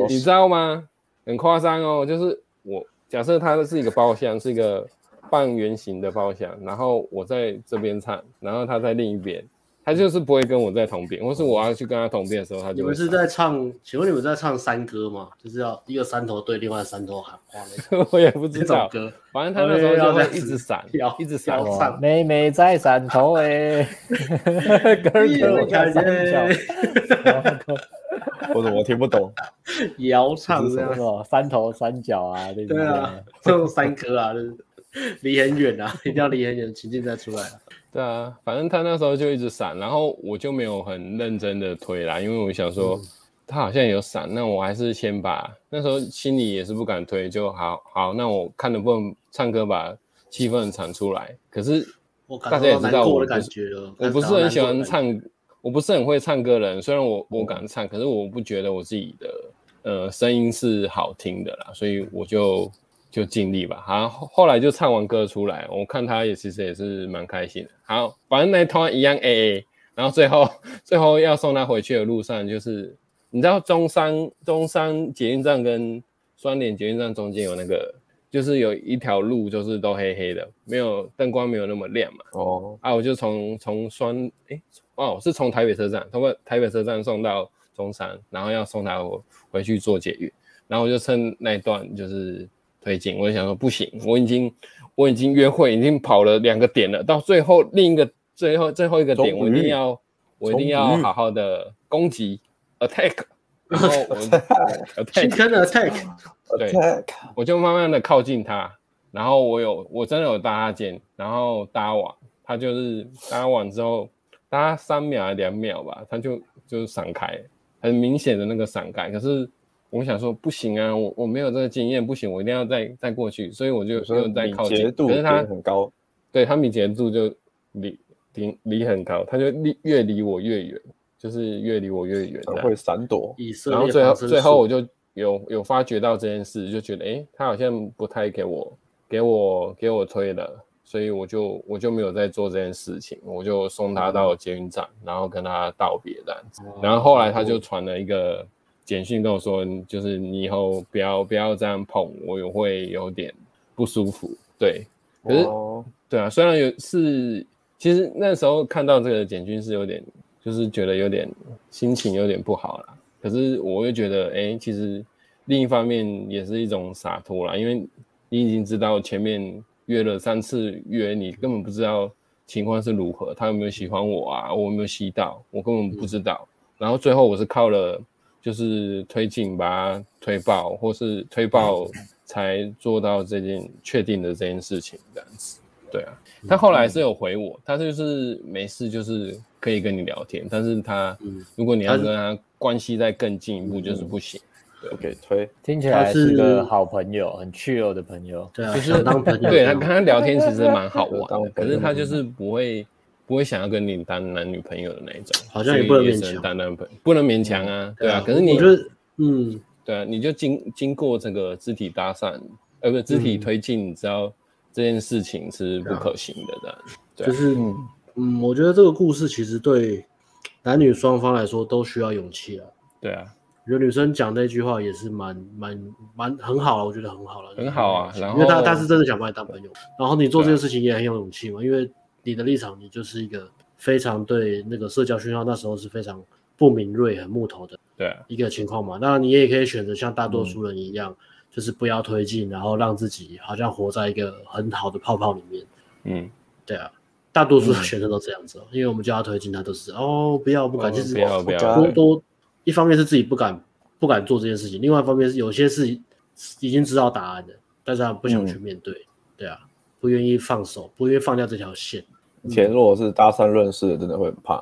你知道吗？很夸张哦。就是我假设它是一个包厢，是一个半圆形的包厢，然后我在这边唱，然后他在另一边。他就是不会跟我在同边，或是我要去跟他同边的时候，他就。你们是在唱？请问你们在唱山歌吗？就是要一个山头对另外山头喊话那个。我也不知道。歌，反正他那时候就会一直闪，一直闪唱。妹妹在山头哎，哥哥我看见。或者我听不懂。谣唱是什么？山头山脚啊，对啊，这种山歌啊，就是离很远啊，一定要离很远，情境再出来。对啊，反正他那时候就一直闪，然后我就没有很认真的推啦，因为我想说他好像有闪，那我还是先把那时候心里也是不敢推，就好好，那我看能不能唱歌把气氛唱出来。可是大家也知道我不是我不是很喜欢唱，我不是很会唱歌的人，虽然我我敢唱，可是我不觉得我自己的呃声音是好听的啦，所以我就就尽力吧。好，后来就唱完歌出来，我看他也其实也是蛮开心的。好，反正那团一样 AA，然后最后最后要送他回去的路上，就是你知道中山中山捷运站跟双连捷运站中间有那个，就是有一条路就是都黑黑的，没有灯光没有那么亮嘛。哦，啊，我就从从双哎哦是从台北车站通过台北车站送到中山，然后要送他回去坐捷运，然后我就趁那一段就是。推进，我就想说不行，我已经我已经约会已经跑了两个点了，到最后另一个最后最后一个点，我一定要我一定要好好的攻击 attack，然后我 attack，对，我就慢慢的靠近他，然后我有我真的有搭他肩，然后搭完他就是搭完之后搭三秒还两秒吧，他就就闪开，很明显的那个闪开，可是。我想说不行啊，我我没有这个经验，不行，我一定要再再过去，所以我就又再靠近。可是他很高，对他敏捷度就离离离很高，他就离越离我越远，就是越离我越远，他会闪躲。然后最后最后我就有有发觉到这件事，就觉得诶，他好像不太给我给我给我推了，所以我就我就没有再做这件事情，我就送他到捷运站，然后跟他道别这样子。然后后来他就传了一个。简讯跟我说，就是你以后不要不要这样碰我，也会有点不舒服。对，可是、哦、对啊，虽然有是，其实那时候看到这个简讯是有点，就是觉得有点心情有点不好啦。可是我又觉得，哎、欸，其实另一方面也是一种洒脱啦，因为你已经知道前面约了三次约，你根本不知道情况是如何，他有没有喜欢我啊，我有没有吸到，我根本不知道。嗯、然后最后我是靠了。就是推进把它推爆，或是推爆才做到这件确定的这件事情，这样子。对啊，他后来是有回我，他就是没事，就是可以跟你聊天，但是他如果你要跟他关系再更进一步，就是不行。对，OK，推听起来是个好朋友，很 chill 的朋友。对啊，就是当朋友。对他跟他聊天其实蛮好 玩的，可是他就是不会。不会想要跟你当男女朋友的那一种，好像也不能勉强当男朋友，不能勉强啊，对啊。可是你就是，嗯，对啊，你就经经过这个肢体搭讪，呃，不是肢体推进，你知道这件事情是不可行的，这样。就是，嗯，我觉得这个故事其实对男女双方来说都需要勇气啊。对啊，有女生讲那句话也是蛮蛮蛮很好了，我觉得很好了，很好啊。然后，因为他他是真的想把你当朋友，然后你做这件事情也很有勇气嘛，因为。你的立场，你就是一个非常对那个社交讯号，那时候是非常不敏锐、很木头的，对一个情况嘛。那你也可以选择像大多数人一样，嗯、就是不要推进，然后让自己好像活在一个很好的泡泡里面。嗯，对啊，大多数的学生都这样子，嗯、因为我们叫他推进，他都是哦，不要不敢，其实、哦、不要不要多多。一方面是自己不敢不敢做这件事情，另外一方面是有些事已经知道答案的，但是他不想去面对。嗯、对啊。不愿意放手，不愿意放掉这条线。以前如果是搭讪认识的，真的会很怕。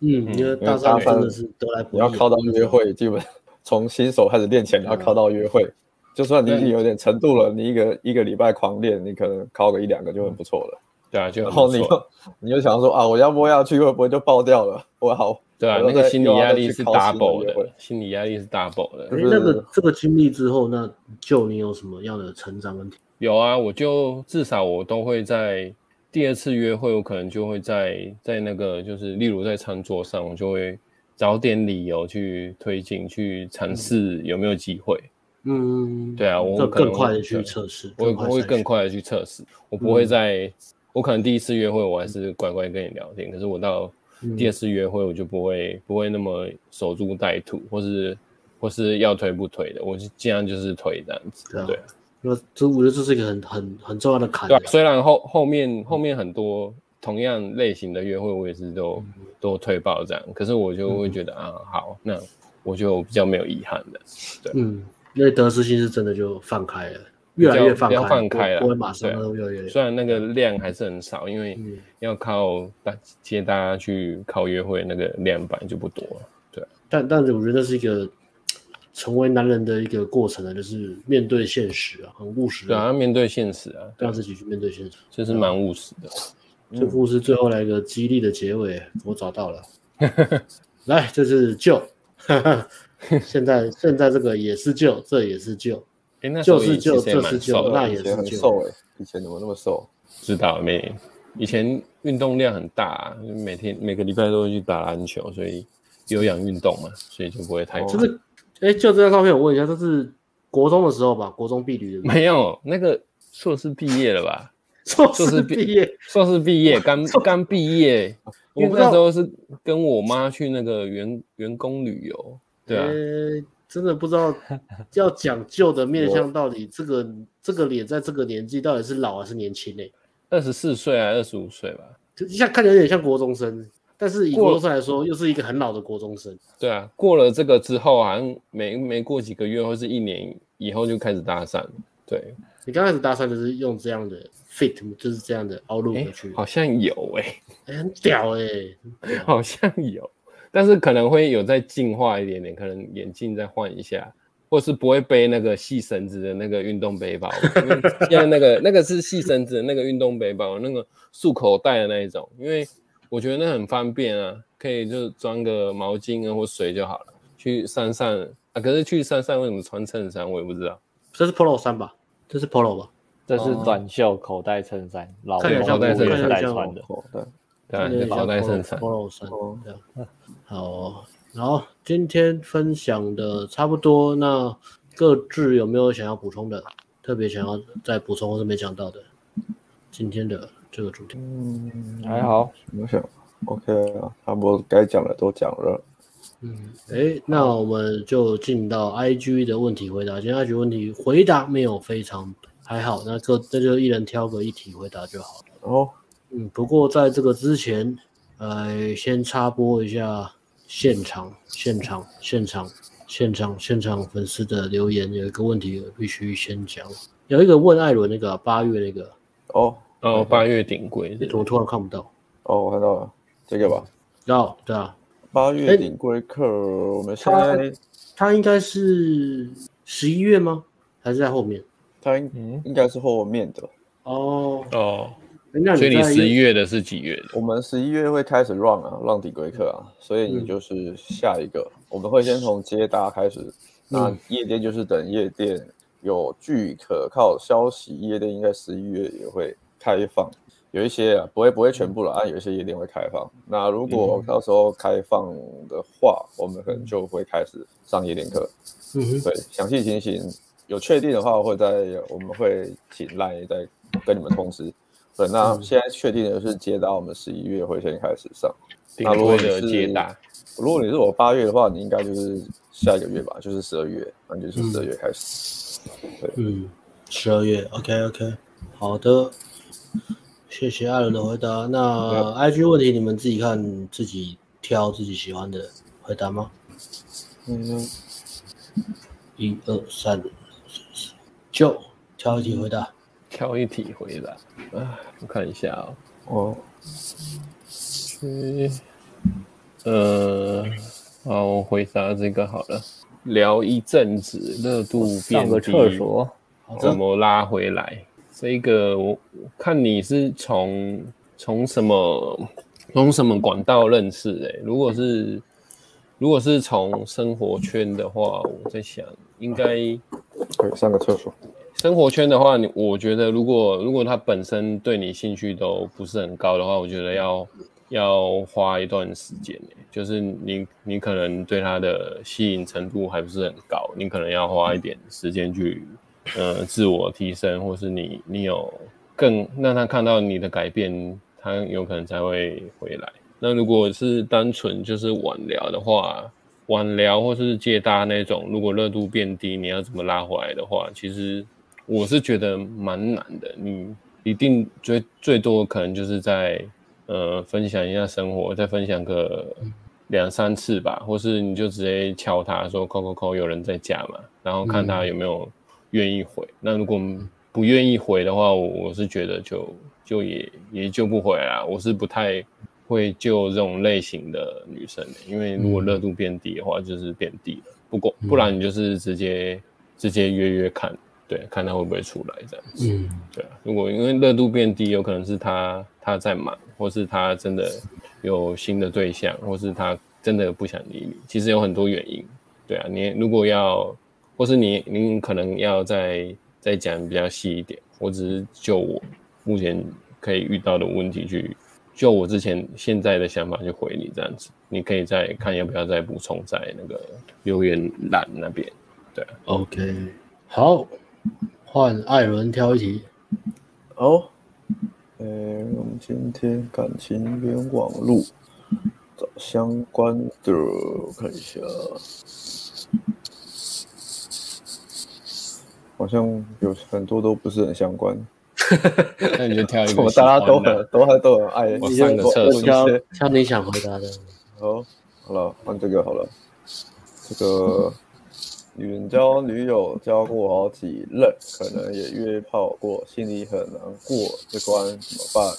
嗯，因为搭讪真的是得来不易。你要靠到约会，基本从新手开始练起来，你要靠到约会。就算你已经有点程度了，你一个一个礼拜狂练，你可能靠个一两个就很不错了。对啊，就然后你又你就想说啊，我要摸下去会不会就爆掉了？我好。对啊，那个心理压力是 double 的，心理压力是 double 的。哎，那个这个经历之后，那就你有什么样的成长问题？有啊，我就至少我都会在第二次约会，我可能就会在在那个就是例如在餐桌上，我就会找点理由去推进，去尝试有没有机会。嗯，对啊，我更快的去测试，我我会更快的去测试，我不会在，嗯、我可能第一次约会我还是乖乖跟你聊天，可是我到第二次约会我就不会不会那么守株待兔，或是或是要推不推的，我就尽量就是推这样子，对啊。那这我觉得这是一个很很很重要的坎。对，虽然后后面后面很多同样类型的约会，我也是都、嗯、都推爆这样，可是我就会觉得、嗯、啊，好，那我就比较没有遗憾的。对，嗯，因为得失心是真的就放开了，越来越放开，放开了，不会马上都越来越。虽然那个量还是很少，因为要靠大接大家去靠约会，那个量本来就不多。对，但但是我觉得那是一个。成为男人的一个过程呢，就是面对现实啊，很务实。对啊，面对现实啊，让自己去面对现实，这是蛮务实的。这故事最后来一个激励的结尾，我找到了。来，这是旧，现在现在这个也是旧，这也是旧。哎，那就是旧，这是旧那也是旧瘦哎，以前怎么那么瘦？知道没？以前运动量很大，啊每天每个礼拜都会去打篮球，所以有氧运动嘛，所以就不会太。就是，哎，就这张照片，我问一下，这是国中的时候吧？国中毕业的？没有，那个硕士毕业了吧？硕士毕业，硕士毕业，刚刚毕业。因为那时候是跟我妈去那个员员工旅游，对啊。真的不知道要讲究的面相到底这个这个脸在这个年纪到底是老还是年轻呢？二十四岁还是二十五岁吧？就像看起来有点像国中生，但是以国中生来说，又是一个很老的国中生。对啊，过了这个之后，好像没没过几个月或是一年以后就开始搭讪。对，你刚开始搭讪就是用这样的 fit，就是这样的凹路去。好像有哎、欸，很屌哎、欸，好像有。但是可能会有再进化一点点，可能眼镜再换一下，或是不会背那个细绳子的那个运动背包。现在那个那个是细绳子的那个运动背包，那个束口袋的那一种，因为我觉得那很方便啊，可以就装个毛巾啊或水就好了。去山上啊，可是去山上为什么穿衬衫？我也不知道。这是 Polo 衫吧？这是 Polo 吧？这是短袖口袋衬衫，老口袋穿的。对。对，保带衬衫。polo 衫，这样。好，然后今天分享的差不多，那各自有没有想要补充的？特别想要再补充或是没讲到的？今天的这个主题，嗯，还好，没事，OK 啊，差不多该讲的都讲了。嗯，哎，那我们就进到 IG 的问题回答。今天 IG 问题回答没有非常还好，那各那就一人挑个一题回答就好了。哦。嗯，不过在这个之前，呃，先插播一下现场、现场、现场、现场、现场粉丝的留言，有一个问题必须先讲。有一个问艾伦那个八月那个，哦哦，八月顶规，你怎么突然看不到？哦，我看到了，这个吧？要对啊，八月顶规课，我们现在他应该是十一月吗？还是在后面？他应应该是后面的。哦哦。所以你十一月的是几月的？我们十一月会开始 run 啊，run 顶规课啊，所以你就是下一个。嗯、我们会先从接搭开始，那夜店就是等夜店有据可靠消息，夜店应该十一月也会开放。有一些啊，不会不会全部了啊，有一些夜店会开放。那如果到时候开放的话，我们可能就会开始上夜店课。嗯，对，详细情形有确定的话，会在我们会请赖再跟你们通知。对，那现在确定的是接到，我们十一月会先开始上。那如果你是接搭，如果你是我八月的话，你应该就是下一个月吧，就是十二月，那就是十二月开始。嗯、对，嗯，十二月，OK OK，好的，谢谢艾伦的回答。那 IG 问题你们自己看，自己挑自己喜欢的回答吗？嗯，一二三四，就挑一题回答。嗯挑一题回答啊，我看一下哦。哦，去，呃，好，我回答这个好了。聊一阵子，热度变低，上个厕所，怎么拉回来？这个我看你是从从什么从什么管道认识的？如果是如果是从生活圈的话，我在想应该可以上个厕所。生活圈的话，你我觉得，如果如果他本身对你兴趣都不是很高的话，我觉得要要花一段时间，就是你你可能对他的吸引程度还不是很高，你可能要花一点时间去呃自我提升，或是你你有更让他看到你的改变，他有可能才会回来。那如果是单纯就是晚聊的话，晚聊或是接搭那种，如果热度变低，你要怎么拉回来的话，其实。我是觉得蛮难的，你一定最最多可能就是在呃分享一下生活，再分享个两三次吧，或是你就直接敲他说扣扣扣有人在家嘛，然后看他有没有愿意回。嗯、那如果不愿意回的话，我我是觉得就就也也救不回来啦。我是不太会救这种类型的女生的，因为如果热度变低的话，就是变低了。不过不然你就是直接直接约约看。对，看他会不会出来这样子。嗯，对啊。如果因为热度变低，有可能是他他在忙，或是他真的有新的对象，或是他真的不想理你。其实有很多原因。对啊，你如果要或是你您可能要再再讲比较细一点，我只是就我目前可以遇到的问题去，就我之前现在的想法去回你这样子，你可以再看要不要再补充在那个留言栏那边。对，OK，好，换艾伦挑一题。好，呃，我们今天感情联网路找相关的，我看一下。好像有很多都不是很相关，那你就挑一个。我大家都很都还都很爱。我上个厕所。挑挑你想回答的。好，好了，换这个好了。这个远交女友交过好几任，可能也约炮过，心里很难过，这关怎么办？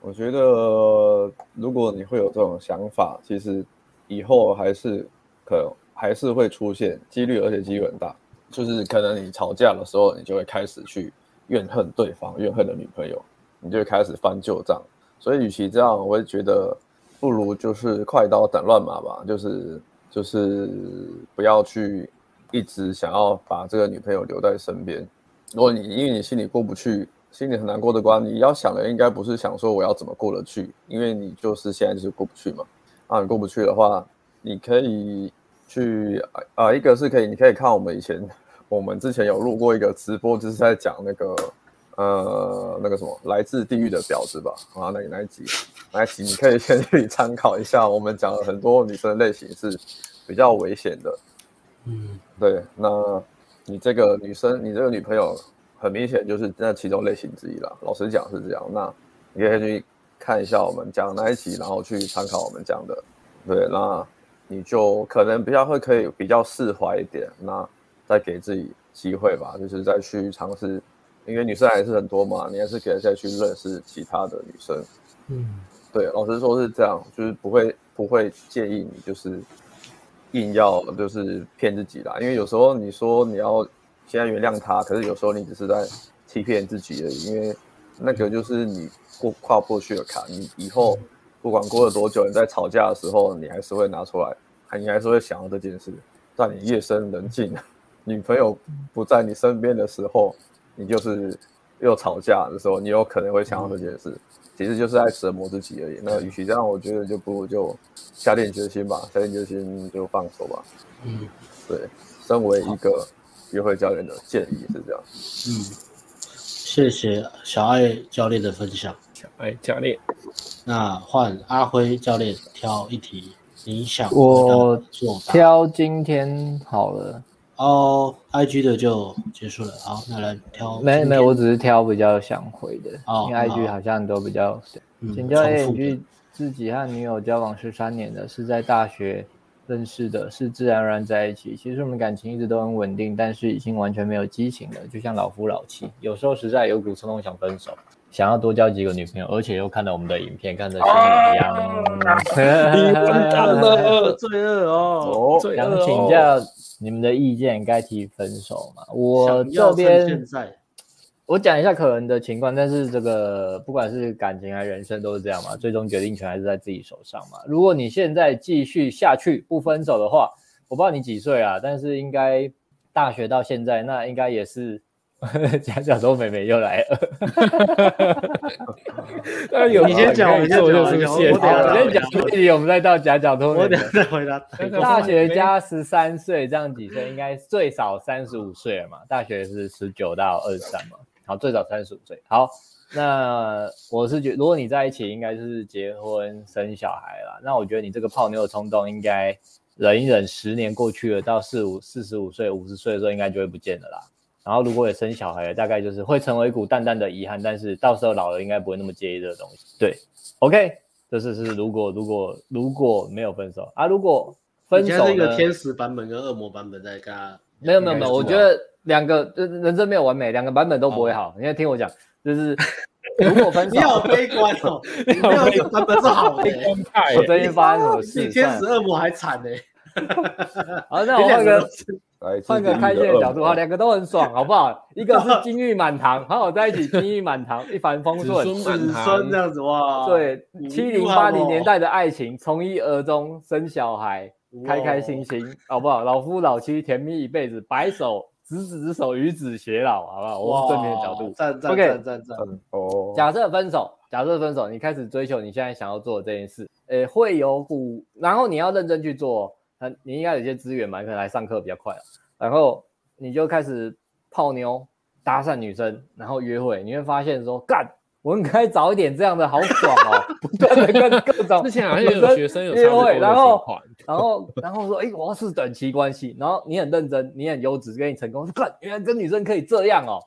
我觉得如果你会有这种想法，其实以后还是可能还是会出现几率，而且几率很大。就是可能你吵架的时候，你就会开始去怨恨对方，怨恨的女朋友，你就会开始翻旧账。所以，与其这样，我会觉得不如就是快刀斩乱麻吧，就是就是不要去一直想要把这个女朋友留在身边。如果你因为你心里过不去，心里很难过的关，你要想的应该不是想说我要怎么过得去，因为你就是现在就是过不去嘛。啊，你过不去的话，你可以去啊，一个是可以，你可以看我们以前。我们之前有录过一个直播，就是在讲那个呃那个什么来自地狱的婊子吧？啊，那那一集，那一集你可以先去参考一下。我们讲了很多女生类型是比较危险的，嗯，对。那你这个女生，你这个女朋友，很明显就是那其中类型之一了。老实讲是这样。那你可以去看一下我们讲那一集，然后去参考我们讲的。对，那你就可能比较会可以比较释怀一点。那再给自己机会吧，就是再去尝试，因为女生还是很多嘛，你还是可以再去认识其他的女生。嗯，对，老实说是这样，就是不会不会介意你就是硬要就是骗自己啦，因为有时候你说你要现在原谅他，可是有时候你只是在欺骗自己而已，因为那个就是你过跨不过去的坎，你以后不管过了多久，你在吵架的时候，你还是会拿出来，你还是会想到这件事，在你夜深人静。女朋友不在你身边的时候，你就是又吵架的时候，你有可能会想到这件事，嗯、其实就是在折磨自己而已。那与其这样，我觉得就不如就下定决心吧，下定决心就放手吧。嗯，对，身为一个约会教练的建议是这样。嗯，谢谢小爱教练的分享。小爱教练，那换阿辉教练挑一题，你想我挑今天好了。哦、oh,，IG 的就结束了。好，那来挑。没没，我只是挑比较想回的。哦，因为 IG 好像都比较。嗯。请教练一句，自己和女友交往十三年了，是在大学认识的，是自然而然在一起。其实我们感情一直都很稳定，但是已经完全没有激情了，就像老夫老妻。有时候实在有股冲动想分手，想要多交几个女朋友，而且又看到我们的影片，看着心痒痒。你完蛋了，罪恶哦，罪恶哦。想请教。你们的意见该提分手吗？我这边我讲一下可能的情况，但是这个不管是感情还是人生都是这样嘛，最终决定权还是在自己手上嘛。如果你现在继续下去不分手的话，我不知道你几岁啊，但是应该大学到现在，那应该也是。假假说妹妹又来了，那有你先讲，我先我就出现。我先讲，弟弟，我们再到假假说。我等下再回答。大学加十三岁，这样几岁？应该最少三十五岁了嘛？大学是十九到二十三嘛？好，最少三十五岁。好，那我是觉得，如果你在一起，应该就是结婚生小孩了。那我觉得你这个泡妞的冲动，应该忍一忍，十年过去了，到四五四十五岁、五十岁的时候，应该就会不见了啦。然后如果也生小孩了，大概就是会成为一股淡淡的遗憾，但是到时候老了应该不会那么介意这个东西。对，OK，这是是如果如果如果没有分手啊，如果分手是一个天使版本跟恶魔版本在跟他没有没有没有，我觉得两个就人生没有完美，两个版本都不会好。你要听我讲，就是如果分手，你好悲观哦，没有一个版本是好的，我最近发生什么事？比天使恶魔还惨呢。好，那我换个。换个开心的角度啊，两个都很爽，好不好？一个是金玉满堂，好好在一起，金玉满堂，一帆风顺，子孙这样子哇。对，七零八零年代的爱情，从一而终，生小孩，开开心心，好不好？老夫老妻，甜蜜一辈子，白首执子之手，与子偕老，好不好？我是正面的角度。赞赞赞赞赞。哦。假设分手，假设分手，你开始追求你现在想要做的这件事，诶，会有股，然后你要认真去做。你应该有些资源嘛，可能来上课比较快。然后你就开始泡妞、搭讪女生，然后约会，你会发现说，干。我应该找一点这样的好爽哦，不断的跟各种之前好像有学生有约会，然后然后然后说，哎，我要是短期关系，然后你很认真，你很优质，跟你成功，看原来跟女生可以这样哦，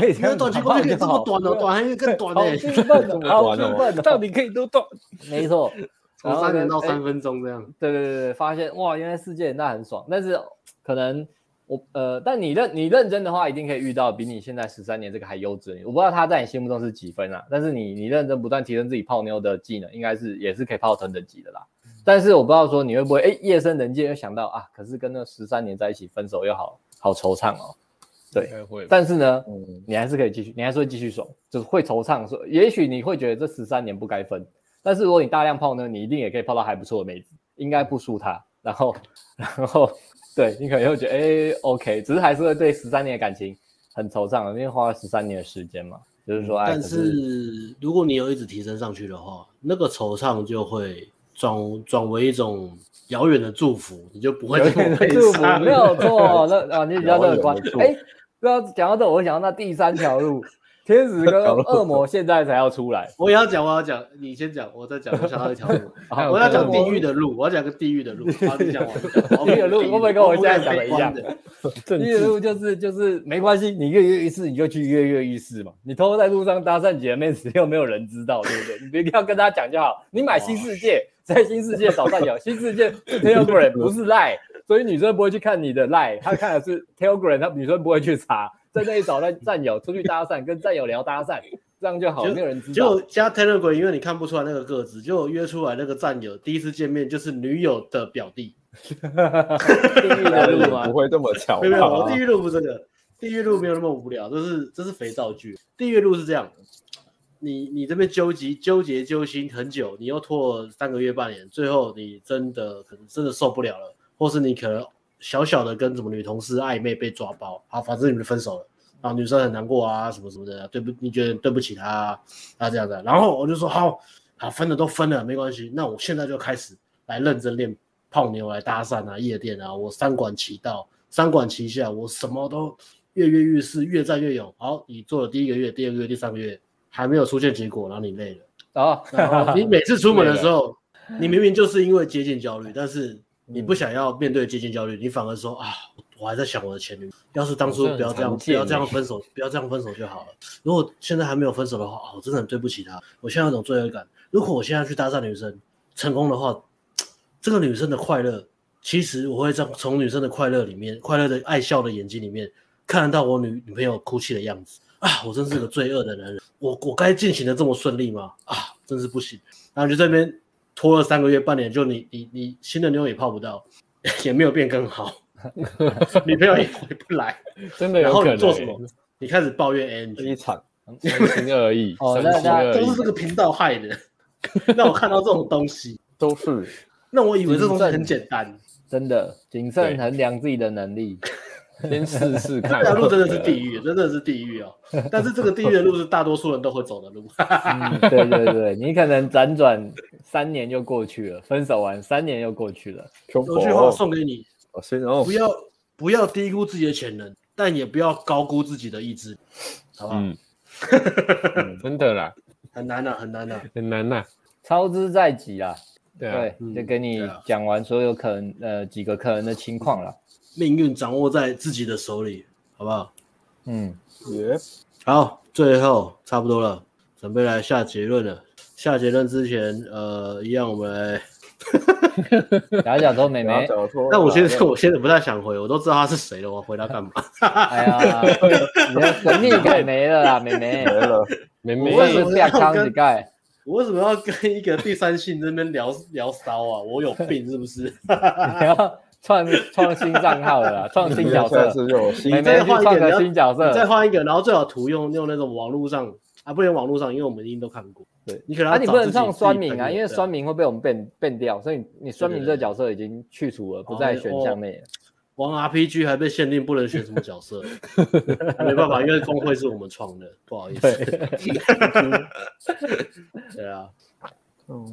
可以这样短期关系可以这么短哦，短还更短呢，兴奋，好兴奋，到底可以多短？没错，从三年到三分钟这样，对对对对，发现哇，原来世界那很爽，但是可能。我呃，但你认你认真的话，一定可以遇到比你现在十三年这个还优质的。我不知道他在你心目中是几分啊？但是你你认真不断提升自己泡妞的技能，应该是也是可以泡成等级的啦。但是我不知道说你会不会哎夜深人静又想到啊，可是跟那十三年在一起分手又好好惆怅哦。对，但是呢，嗯，你还是可以继续，你还是会继续爽，就是会惆怅说，也许你会觉得这十三年不该分，但是如果你大量泡呢，你一定也可以泡到还不错的妹子，应该不输她。然后，然后。对，你可能会觉得，哎，OK，只是还是会对十三年的感情很惆怅，因为花了十三年的时间嘛。就是说，但是如果你有一直提升上去的话，那个惆怅就会转转为一种遥远的祝福，你就不会这么悲伤。没有错，那啊，你比较乐观。哎，不要讲到这，我会想到那第三条路。天使跟恶魔现在才要出来，我也要讲，我要讲，你先讲，我再讲。我想到一条路，我要讲地狱的路，我要讲个地狱的路。好，你讲完。地狱的路会不会跟我现在讲的一样？地狱的路就是就是没关系，你跃跃欲试，你就去跃跃欲试嘛。你偷偷在路上搭讪几个妹子，又没有人知道，对不对？你一定要跟他讲就好。你买新世界，在新世界找战友，新世界是 Telegram 不是 Line，所以女生不会去看你的 Line，她看的是 Telegram，她女生不会去查。在那里找那战友出去搭讪，跟战友聊搭讪，这样就好，没有人知道。就加 Telegram，因为你看不出来那个个子，就约出来那个战友，第一次见面就是女友的表弟。地狱的路吗？不会这么巧。没有，地狱路不是这个，地狱路没有那么无聊，这是这是肥皂剧。地狱路是这样，你你这边纠结纠结揪心很久，你又拖了三个月半年，最后你真的可能真的受不了了，或是你可能。小小的跟什么女同事暧昧被抓包，好，反正你们分手了，然后女生很难过啊，什么什么的，对不？你觉得对不起她啊，啊这样子，然后我就说好，好分了都分了，没关系，那我现在就开始来认真练泡妞，来搭讪啊，夜店啊，我三管齐到，三管齐下，我什么都跃跃欲试，越战越勇。好，你做了第一个月、第二个月、第三个月还没有出现结果，然后你累了，哦，然后你每次出门的时候，你明明就是因为接近焦虑，但是。你不想要面对接近焦虑，你反而说啊，我还在想我的前女友。要是当初不要这样，不要这样分手，不要这样分手就好了。如果现在还没有分手的话，哦，我真的很对不起她。我现在有种罪恶感。如果我现在去搭讪女生成功的话，这个女生的快乐，其实我会在从女生的快乐里面，快乐的爱笑的眼睛里面，看得到我女女朋友哭泣的样子啊！我真是个罪恶的男人。我我该进行的这么顺利吗？啊，真是不行。然后就这边。拖了三个月半年，就你你你新的妞也泡不到，也没有变更好，女朋友也回不来，真的有可能。然后你做什么？你开始抱怨 Angie 一场，三心二意，哦，那那都是这个频道害的。让我看到这种东西，都是。那我以为这东西很简单，真的谨慎衡量自己的能力。先试试看，这条路真的是地狱，真的是地狱哦。但是这个地狱的路是大多数人都会走的路。嗯、对对对，你可能辗转三年就过去了，分手完三年又过去了。有句话送给你：不要不要低估自己的潜能，但也不要高估自己的意志，好不好？嗯，真的啦，很难呐，很难呐，很难呐，操之在己啊。对，啊、对，就跟你讲完所有可能呃几个可能的情况了。命运掌握在自己的手里，好不好？嗯，耶。好，最后差不多了，准备来下结论了。下结论之前，呃，一样我们来 讲一讲说美眉。但我现在我现在不太想回，我都知道他是谁了，我回他干嘛？哎呀，你的神秘感没了啦，妹妹没了，美眉是变康子盖。我为什么要跟一个第三性这边聊聊骚啊？我有病是不是？创创新账号了啦，创新角色，是有新，每每换一个新角色，再换一个，然后最好图用用那种网络上啊，不能网络上，因为我们一定都看过。对，你可能啊，你不能上酸民啊，因为酸民会被我们变变掉，所以你酸民这个角色已经去除了，不在选项内。玩 RPG 还被限定不能选什么角色，没办法，因为工会是我们创的，不好意思。对 啊。哦，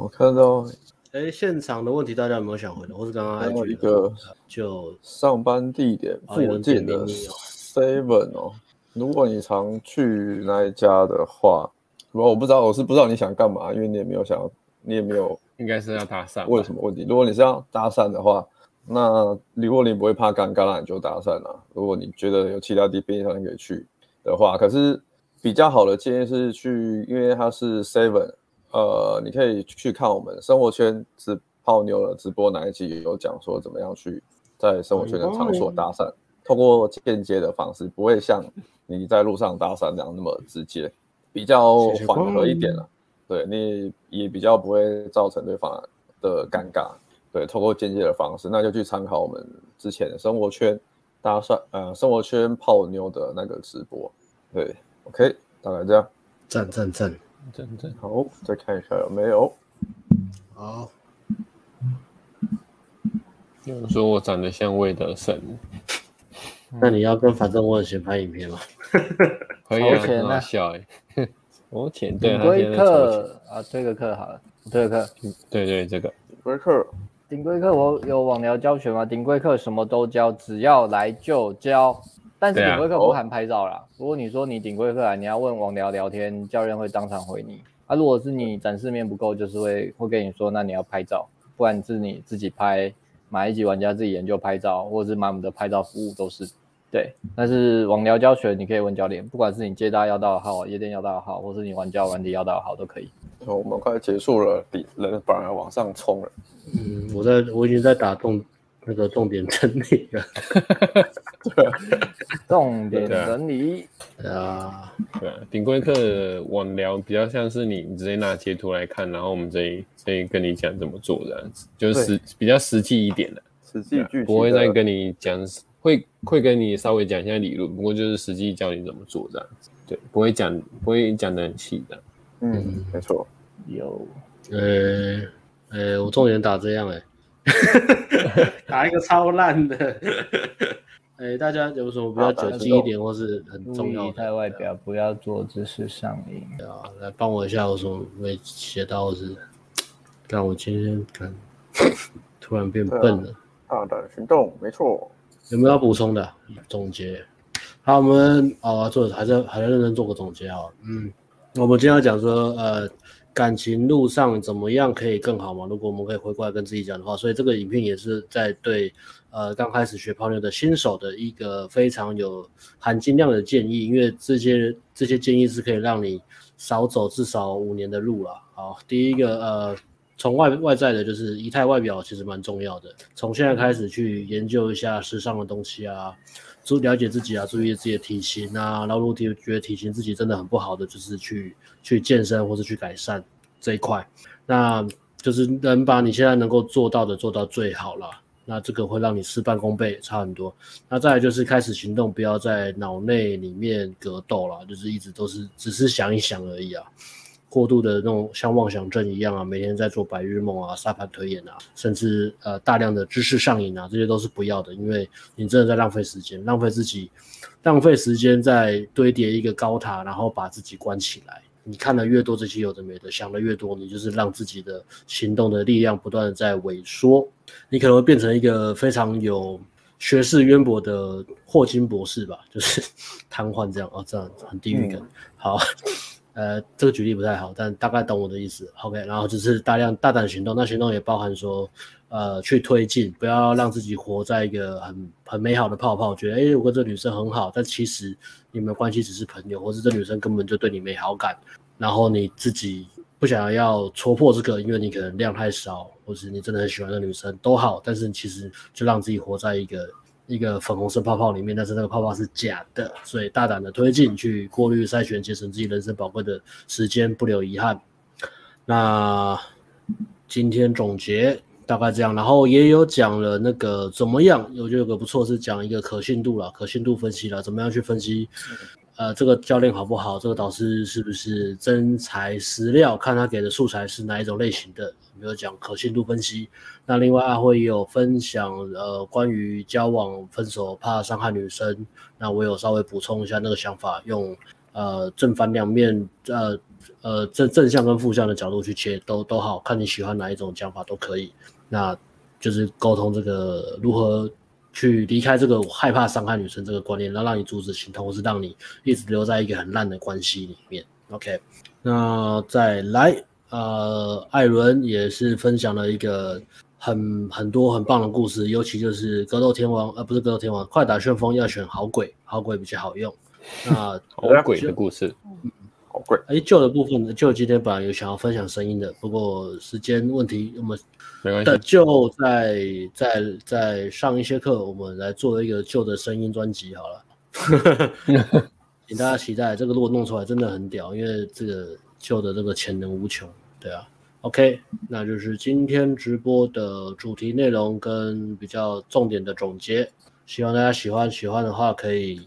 我看到，哎，现场的问题大家有没有想回答？或是刚刚还有一个就上班地点附近的 Seven 哦，如果你常去那一家的话，我我不知道，我是不知道你想干嘛，因为你也没有想要，你也没有。应该是要搭讪，问什么问题？如果你是要搭讪的话，那如果你不会怕尴尬，那你就搭讪啦。如果你觉得有其他地方可以去的话，可是比较好的建议是去，因为它是 Seven，呃，你可以去看我们生活圈直泡妞的直播哪一集有讲说怎么样去在生活圈的场所搭讪，通过间接的方式，不会像你在路上搭讪那样那么直接，比较缓和一点了。对，你也比较不会造成对方的尴尬，对，通过间接的方式，那就去参考我们之前生活圈搭讪，呃，生活圈泡妞的那个直播，对，OK，大概这样，赞赞赞赞赞，好，再看一下有没有，好，有人说我长得像魏德圣，那你要跟反正我很喜欢拍影片吗？可以啊，很好笑哎。我填对，顶规课啊，这个课好了，这个课，对对，这个。顶规课，顶规课我有网聊教学吗？顶规课什么都教，只要来就教，但是顶规课不含拍照啦。啊、如果你说你顶规课来，你要问网聊聊天，教练会当场回你。啊，如果是你展示面不够，就是会会跟你说，那你要拍照，不然是你自己拍，买一级玩家自己研究拍照，或者是买我们的拍照服务都是。对，但是网聊教学你可以问教练，不管是你接大要到号、夜店要到号，或是你玩家玩底要到号都可以。我们快结束了，比人反而往上冲了。嗯，我在我已经在打动那个重点整理了。对，重点整理。啊，对，顶规课网聊比较像是你直接拿截图来看，然后我们这里这里跟你讲怎么做这样子，就是实比较实际一点的，实际具体，不会再跟你讲。会会跟你稍微讲一下理论，不过就是实际教你怎么做这样子，对，不会讲不会讲的很细的。嗯，没错。有，呃呃，我重点打这样哎、欸，打一个超烂的。哎、欸，大家有什么比较准确一点，或是很重要的？太外表，不要做姿势上瘾。啊，来帮我一下，有什么没写到是？让我今天看，突然变笨了。大胆行动，没错。有没有要补充的总结？好，我们啊做还是还在认真做个总结啊。嗯，我们今天要讲说，呃，感情路上怎么样可以更好嘛？如果我们可以回过来跟自己讲的话，所以这个影片也是在对呃刚开始学泡妞的新手的一个非常有含金量的建议，因为这些这些建议是可以让你少走至少五年的路了。好，第一个呃。从外外在的，就是仪态外表，其实蛮重要的。从现在开始去研究一下时尚的东西啊，注了解自己啊，注意自己的体型啊。然后如果觉得体型自己真的很不好的，就是去去健身或是去改善这一块。那就是能把你现在能够做到的做到最好了。那这个会让你事半功倍，差很多。那再来就是开始行动，不要在脑内里面格斗了，就是一直都是只是想一想而已啊。过度的那种像妄想症一样啊，每天在做白日梦啊、沙盘推演啊，甚至呃大量的知识上瘾啊，这些都是不要的，因为你真的在浪费时间，浪费自己，浪费时间在堆叠一个高塔，然后把自己关起来。你看的越多这些有的没的，想的越多，你就是让自己的行动的力量不断的在萎缩，你可能会变成一个非常有学识渊博的霍金博士吧，就是 瘫痪这样哦，这样很地狱感。嗯、好。呃，这个举例不太好，但大概懂我的意思。OK，然后就是大量大胆行动，那行动也包含说，呃，去推进，不要让自己活在一个很很美好的泡泡，觉得诶，我跟这女生很好，但其实你们关系只是朋友，或是这女生根本就对你没好感，然后你自己不想要戳破这个，因为你可能量太少，或是你真的很喜欢的女生都好，但是其实就让自己活在一个。一个粉红色泡泡里面，但是那个泡泡是假的，所以大胆的推进去过滤筛选，节省自己人生宝贵的时间，不留遗憾。那今天总结大概这样，然后也有讲了那个怎么样，我觉得有个不错是讲一个可信度了，可信度分析了，怎么样去分析呃，这个教练好不好？这个导师是不是真材实料？看他给的素材是哪一种类型的？没有讲可信度分析。那另外阿辉也有分享，呃，关于交往分手怕伤害女生，那我有稍微补充一下那个想法，用呃正反两面，呃呃正正向跟负向的角度去切，都都好看你喜欢哪一种讲法都可以。那就是沟通这个如何。去离开这个害怕伤害女生这个观念，然后让你阻止心痛，或是让你一直留在一个很烂的关系里面。OK，那再来，呃，艾伦也是分享了一个很很多很棒的故事，尤其就是格斗天王，呃，不是格斗天王，快打旋风要选好鬼，好鬼比较好用。那好鬼的故事。哎，旧的部分，就今天本来有想要分享声音的，不过时间问题，我们没关系，就在在在上一些课，我们来做一个旧的声音专辑好了，请大家期待。这个如果弄出来真的很屌，因为这个旧的这个潜能无穷，对啊。OK，那就是今天直播的主题内容跟比较重点的总结，希望大家喜欢，喜欢的话可以。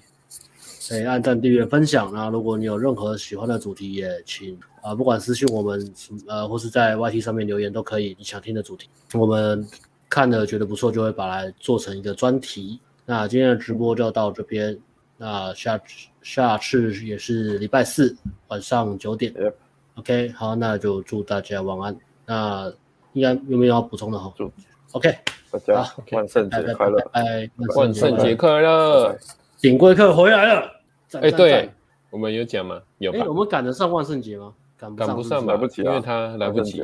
可以按赞、订阅、分享。那如果你有任何喜欢的主题，也请啊、呃，不管私信我们，呃，或是在 YT 上面留言都可以。你想听的主题，我们看了觉得不错，就会把它做成一个专题。那今天的直播就到这边。那下下次也是礼拜四晚上九点。OK，好，那就祝大家晚安。那应该有没有要补充的？好，祝 OK，大家万圣节快乐！哎，万圣节快乐！顶规客回来了。哎，对，我们有讲吗？有。哎，我们赶得上万圣节吗？赶不上，来不及，因为他来不及，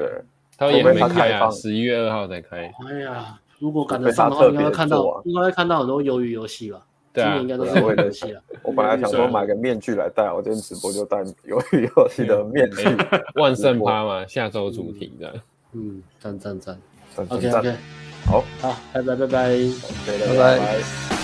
他也没开啊，十一月二号才开。哎呀，如果赶得上的话，应该会看到，应该会看到很多鱿鱼游戏吧？对啊，今年应该都是鱿鱼游戏了。我本来想说买个面具来戴，我今天直播就戴鱿鱼游戏的面具。万圣趴嘛，下周主题的。嗯，赞赞赞。OK OK，好，好，拜拜拜拜，拜拜。